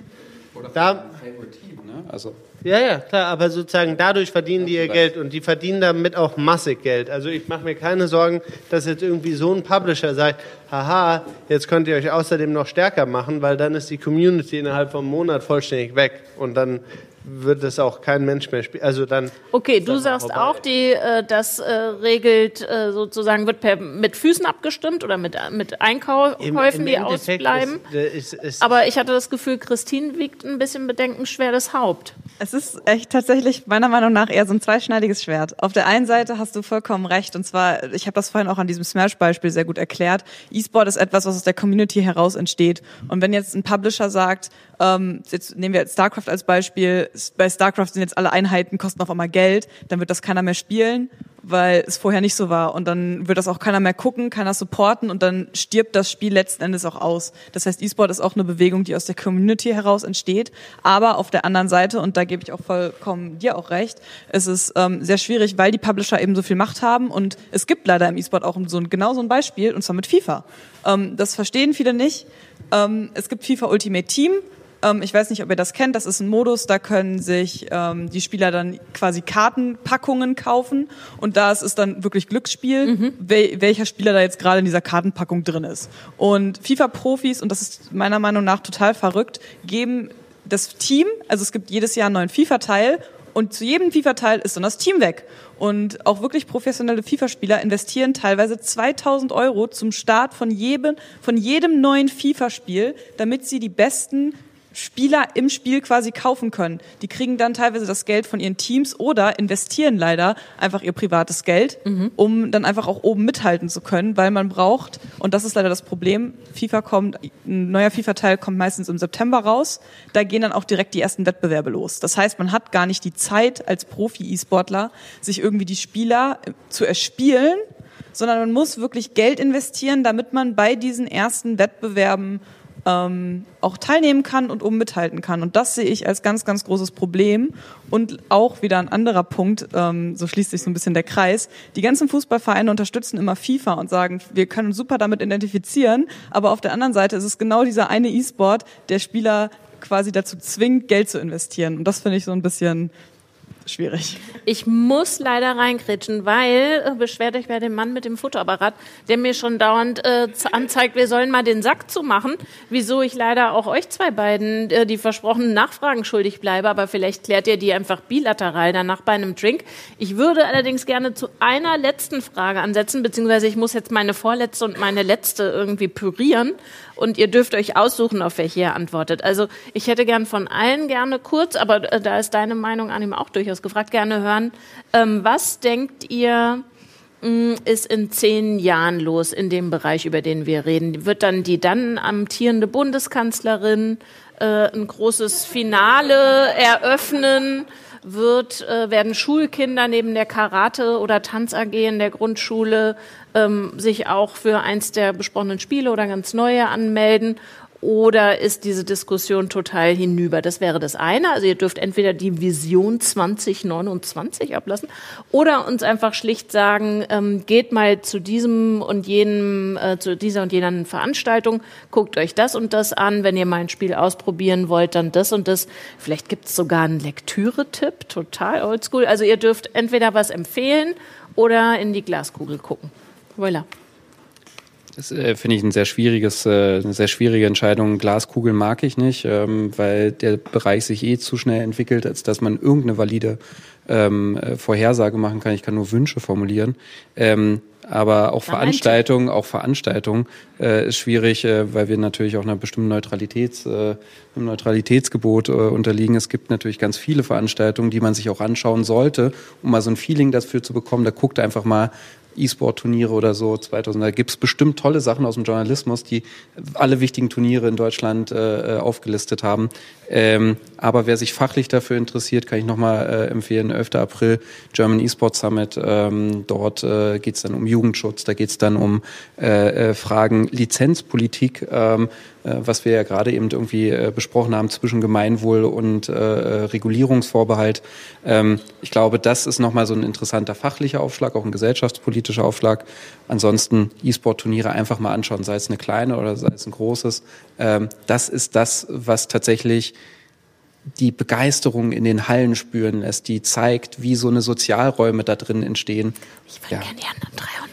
Oder da, Team, ne? Also ja, ja, klar, aber sozusagen dadurch verdienen die ihr Geld und die verdienen damit auch massig Geld. Also ich mache mir keine Sorgen, dass jetzt irgendwie so ein Publisher sagt, haha, jetzt könnt ihr euch außerdem noch stärker machen, weil dann ist die Community innerhalb von einem Monat vollständig weg und dann wird es auch kein Mensch mehr spielen. Also dann. Okay, du sagst vorbei. auch, die äh, das äh, regelt äh, sozusagen wird per, mit Füßen abgestimmt oder mit mit Einkäufen, die ausbleiben. Ist, ist, ist Aber ich hatte das Gefühl, Christine wiegt ein bisschen bedenkenschwer das Haupt. Es ist echt tatsächlich meiner Meinung nach eher so ein zweischneidiges Schwert. Auf der einen Seite hast du vollkommen recht und zwar, ich habe das vorhin auch an diesem Smash-Beispiel sehr gut erklärt. E-Sport ist etwas, was aus der Community heraus entsteht. Und wenn jetzt ein Publisher sagt, ähm, jetzt nehmen wir jetzt StarCraft als Beispiel, bei StarCraft sind jetzt alle Einheiten, kosten auf einmal Geld, dann wird das keiner mehr spielen, weil es vorher nicht so war. Und dann wird das auch keiner mehr gucken, keiner supporten und dann stirbt das Spiel letzten Endes auch aus. Das heißt, E-Sport ist auch eine Bewegung, die aus der Community heraus entsteht. Aber auf der anderen Seite, und da gebe ich auch vollkommen dir auch recht, es ist ähm, sehr schwierig, weil die Publisher eben so viel Macht haben. Und es gibt leider im E-Sport auch so ein, genau so ein Beispiel, und zwar mit FIFA. Ähm, das verstehen viele nicht. Ähm, es gibt FIFA Ultimate Team ähm, ich weiß nicht, ob ihr das kennt. Das ist ein Modus, da können sich ähm, die Spieler dann quasi Kartenpackungen kaufen und da ist es dann wirklich Glücksspiel, mhm. wel welcher Spieler da jetzt gerade in dieser Kartenpackung drin ist. Und FIFA-Profis, und das ist meiner Meinung nach total verrückt, geben das Team, also es gibt jedes Jahr einen neuen FIFA-Teil und zu jedem FIFA-Teil ist dann das Team weg. Und auch wirklich professionelle FIFA-Spieler investieren teilweise 2000 Euro zum Start von jedem, von jedem neuen FIFA-Spiel, damit sie die besten Spieler im Spiel quasi kaufen können. Die kriegen dann teilweise das Geld von ihren Teams oder investieren leider einfach ihr privates Geld, mhm. um dann einfach auch oben mithalten zu können, weil man braucht, und das ist leider das Problem, FIFA kommt, ein neuer FIFA-Teil kommt meistens im September raus, da gehen dann auch direkt die ersten Wettbewerbe los. Das heißt, man hat gar nicht die Zeit als Profi-E-Sportler, sich irgendwie die Spieler zu erspielen, sondern man muss wirklich Geld investieren, damit man bei diesen ersten Wettbewerben ähm, auch teilnehmen kann und oben mithalten kann. Und das sehe ich als ganz, ganz großes Problem. Und auch wieder ein anderer Punkt, ähm, so schließt sich so ein bisschen der Kreis. Die ganzen Fußballvereine unterstützen immer FIFA und sagen, wir können uns super damit identifizieren. Aber auf der anderen Seite ist es genau dieser eine E-Sport, der Spieler quasi dazu zwingt, Geld zu investieren. Und das finde ich so ein bisschen schwierig. Ich muss leider reinkritschen, weil äh, beschwert euch bei dem Mann mit dem Fotoapparat, der mir schon dauernd äh, anzeigt, wir sollen mal den Sack zumachen. Wieso ich leider auch euch zwei beiden äh, die versprochenen Nachfragen schuldig bleibe, aber vielleicht klärt ihr die einfach bilateral danach bei einem Drink. Ich würde allerdings gerne zu einer letzten Frage ansetzen, beziehungsweise ich muss jetzt meine vorletzte und meine letzte irgendwie pürieren und ihr dürft euch aussuchen, auf welche ihr antwortet. Also ich hätte gern von allen gerne kurz, aber äh, da ist deine Meinung an ihm auch durchaus gefragt, gerne hören. Ähm, was denkt ihr, mm, ist in zehn Jahren los in dem Bereich, über den wir reden? Wird dann die dann amtierende Bundeskanzlerin äh, ein großes Finale eröffnen? Wird, äh, werden Schulkinder neben der Karate- oder Tanz AG in der Grundschule ähm, sich auch für eins der besprochenen Spiele oder ganz neue anmelden? oder ist diese Diskussion total hinüber? Das wäre das eine. Also ihr dürft entweder die Vision 2029 ablassen oder uns einfach schlicht sagen, ähm, geht mal zu diesem und jenem, äh, zu dieser und jener Veranstaltung, guckt euch das und das an. Wenn ihr mal ein Spiel ausprobieren wollt, dann das und das. Vielleicht gibt es sogar einen Lektüre-Tipp, total oldschool. Also ihr dürft entweder was empfehlen oder in die Glaskugel gucken. Voilà. Das äh, finde ich ein sehr schwieriges, äh, eine sehr schwierige Entscheidung. Glaskugel mag ich nicht, ähm, weil der Bereich sich eh zu schnell entwickelt, als dass man irgendeine valide ähm, äh, Vorhersage machen kann. Ich kann nur Wünsche formulieren. Ähm, aber auch Veranstaltungen, auch Veranstaltungen äh, ist schwierig, äh, weil wir natürlich auch einer bestimmten Neutralitäts, äh, einem Neutralitätsgebot äh, unterliegen. Es gibt natürlich ganz viele Veranstaltungen, die man sich auch anschauen sollte, um mal so ein Feeling dafür zu bekommen. Da guckt einfach mal, E-Sport-Turniere oder so 2000. Da gibt's bestimmt tolle Sachen aus dem Journalismus, die alle wichtigen Turniere in Deutschland äh, aufgelistet haben. Ähm, aber wer sich fachlich dafür interessiert, kann ich nochmal äh, empfehlen, 11. April German E-Sport Summit. Ähm, dort äh, geht's dann um Jugendschutz, da geht's dann um äh, äh, Fragen Lizenzpolitik. Ähm, äh, was wir ja gerade eben irgendwie äh, besprochen haben zwischen Gemeinwohl und äh, Regulierungsvorbehalt. Ähm, ich glaube, das ist nochmal so ein interessanter fachlicher Aufschlag, auch ein gesellschaftspolitischer Aufschlag. Ansonsten E-Sport-Turniere einfach mal anschauen, sei es eine kleine oder sei es ein großes. Ähm, das ist das, was tatsächlich die Begeisterung in den Hallen spüren lässt, die zeigt, wie so eine Sozialräume da drin entstehen. Ich würde ja. gerne die anderen drei auch noch fragen.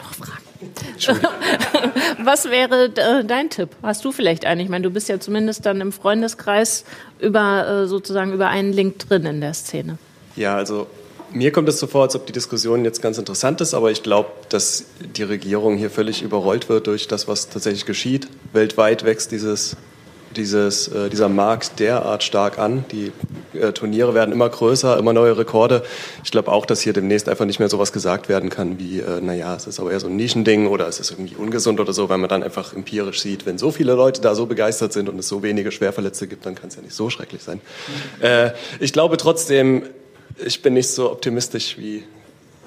Was wäre äh, dein Tipp? Hast du vielleicht einen? Ich meine, du bist ja zumindest dann im Freundeskreis über äh, sozusagen über einen Link drin in der Szene. Ja, also mir kommt es so vor, als ob die Diskussion jetzt ganz interessant ist, aber ich glaube, dass die Regierung hier völlig überrollt wird durch das, was tatsächlich geschieht. Weltweit wächst dieses dieses, äh, dieser Markt derart stark an. Die äh, Turniere werden immer größer, immer neue Rekorde. Ich glaube auch, dass hier demnächst einfach nicht mehr sowas gesagt werden kann wie, äh, naja, es ist aber eher so ein Nischending oder es ist irgendwie ungesund oder so, weil man dann einfach empirisch sieht, wenn so viele Leute da so begeistert sind und es so wenige Schwerverletzte gibt, dann kann es ja nicht so schrecklich sein. Äh, ich glaube trotzdem, ich bin nicht so optimistisch wie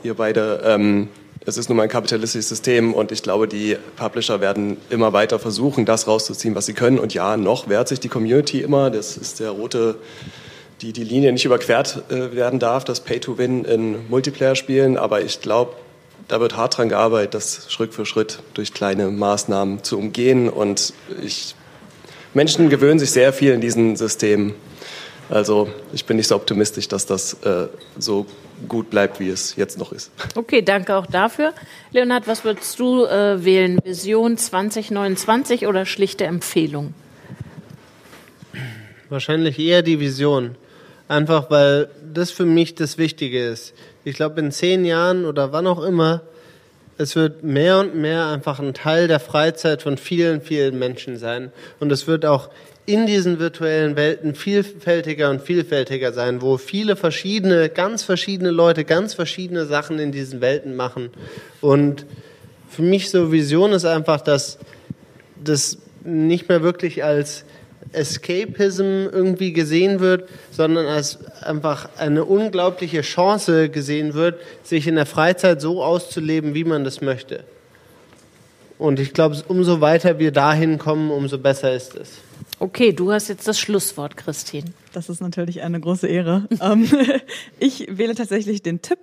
ihr beide. Ähm, es ist nun mal ein kapitalistisches System und ich glaube, die Publisher werden immer weiter versuchen, das rauszuziehen, was sie können. Und ja, noch wehrt sich die Community immer. Das ist der rote, die die Linie nicht überquert äh, werden darf, das Pay-to-Win in Multiplayer-Spielen. Aber ich glaube, da wird hart dran gearbeitet, das Schritt für Schritt durch kleine Maßnahmen zu umgehen. Und ich, Menschen gewöhnen sich sehr viel in diesen Systemen. Also ich bin nicht so optimistisch, dass das äh, so gut bleibt, wie es jetzt noch ist. Okay, danke auch dafür. Leonhard, was würdest du äh, wählen? Vision 2029 oder schlichte Empfehlung? Wahrscheinlich eher die Vision. Einfach weil das für mich das Wichtige ist. Ich glaube, in zehn Jahren oder wann auch immer, es wird mehr und mehr einfach ein Teil der Freizeit von vielen, vielen Menschen sein. Und es wird auch in diesen virtuellen Welten vielfältiger und vielfältiger sein, wo viele verschiedene, ganz verschiedene Leute ganz verschiedene Sachen in diesen Welten machen. Und für mich so Vision ist einfach, dass das nicht mehr wirklich als Escapism irgendwie gesehen wird, sondern als einfach eine unglaubliche Chance gesehen wird, sich in der Freizeit so auszuleben, wie man das möchte. Und ich glaube, umso weiter wir dahin kommen, umso besser ist es. Okay, du hast jetzt das Schlusswort, Christine. Das ist natürlich eine große Ehre. Ähm, ich wähle tatsächlich den Tipp.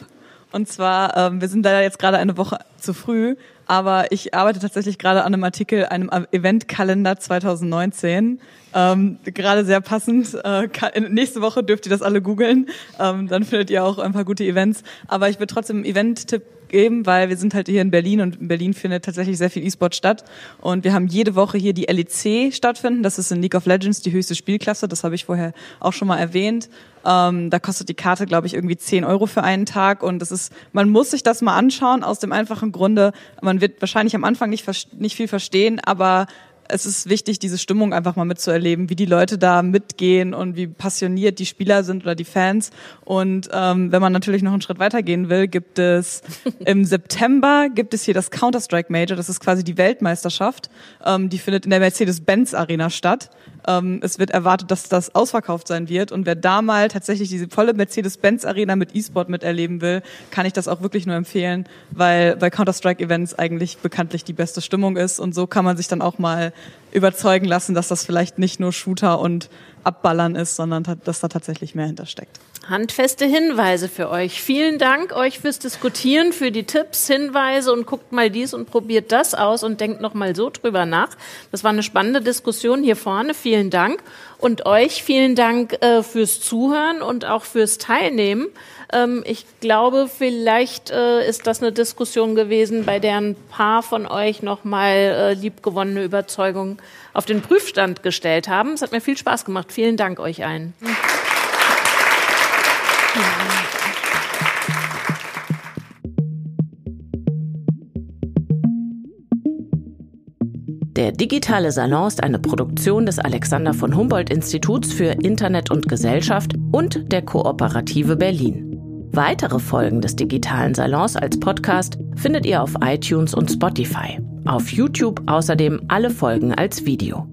Und zwar, ähm, wir sind da jetzt gerade eine Woche zu früh, aber ich arbeite tatsächlich gerade an einem Artikel, einem Eventkalender 2019. Ähm, gerade sehr passend. Äh, nächste Woche dürft ihr das alle googeln. Ähm, dann findet ihr auch ein paar gute Events. Aber ich will trotzdem einen Event-Tipp geben, weil wir sind halt hier in Berlin und in Berlin findet tatsächlich sehr viel E-Sport statt. Und wir haben jede Woche hier die LEC stattfinden. Das ist in League of Legends die höchste Spielklasse. Das habe ich vorher auch schon mal erwähnt. Ähm, da kostet die Karte, glaube ich, irgendwie 10 Euro für einen Tag. Und das ist, man muss sich das mal anschauen, aus dem einfachen Grunde, man wird wahrscheinlich am Anfang nicht, nicht viel verstehen, aber es ist wichtig, diese Stimmung einfach mal mitzuerleben, wie die Leute da mitgehen und wie passioniert die Spieler sind oder die Fans. Und ähm, wenn man natürlich noch einen Schritt weitergehen will, gibt es im September gibt es hier das Counter-Strike Major. Das ist quasi die Weltmeisterschaft. Ähm, die findet in der Mercedes-Benz Arena statt. Ähm, es wird erwartet, dass das ausverkauft sein wird. Und wer da mal tatsächlich diese volle Mercedes-Benz-Arena mit E-Sport miterleben will, kann ich das auch wirklich nur empfehlen, weil bei Counter-Strike-Events eigentlich bekanntlich die beste Stimmung ist. Und so kann man sich dann auch mal überzeugen lassen, dass das vielleicht nicht nur Shooter und Abballern ist, sondern dass da tatsächlich mehr hintersteckt. Handfeste Hinweise für euch. Vielen Dank euch fürs Diskutieren, für die Tipps, Hinweise und guckt mal dies und probiert das aus und denkt noch mal so drüber nach. Das war eine spannende Diskussion hier vorne. Vielen Dank und euch vielen Dank äh, fürs Zuhören und auch fürs Teilnehmen. Ähm, ich glaube, vielleicht äh, ist das eine Diskussion gewesen, bei der ein paar von euch noch mal äh, liebgewonnene Überzeugungen auf den Prüfstand gestellt haben. Es hat mir viel Spaß gemacht. Vielen Dank euch allen. Der digitale Salon ist eine Produktion des Alexander von Humboldt Instituts für Internet und Gesellschaft und der Kooperative Berlin. Weitere Folgen des digitalen Salons als Podcast findet ihr auf iTunes und Spotify. Auf YouTube außerdem alle Folgen als Video.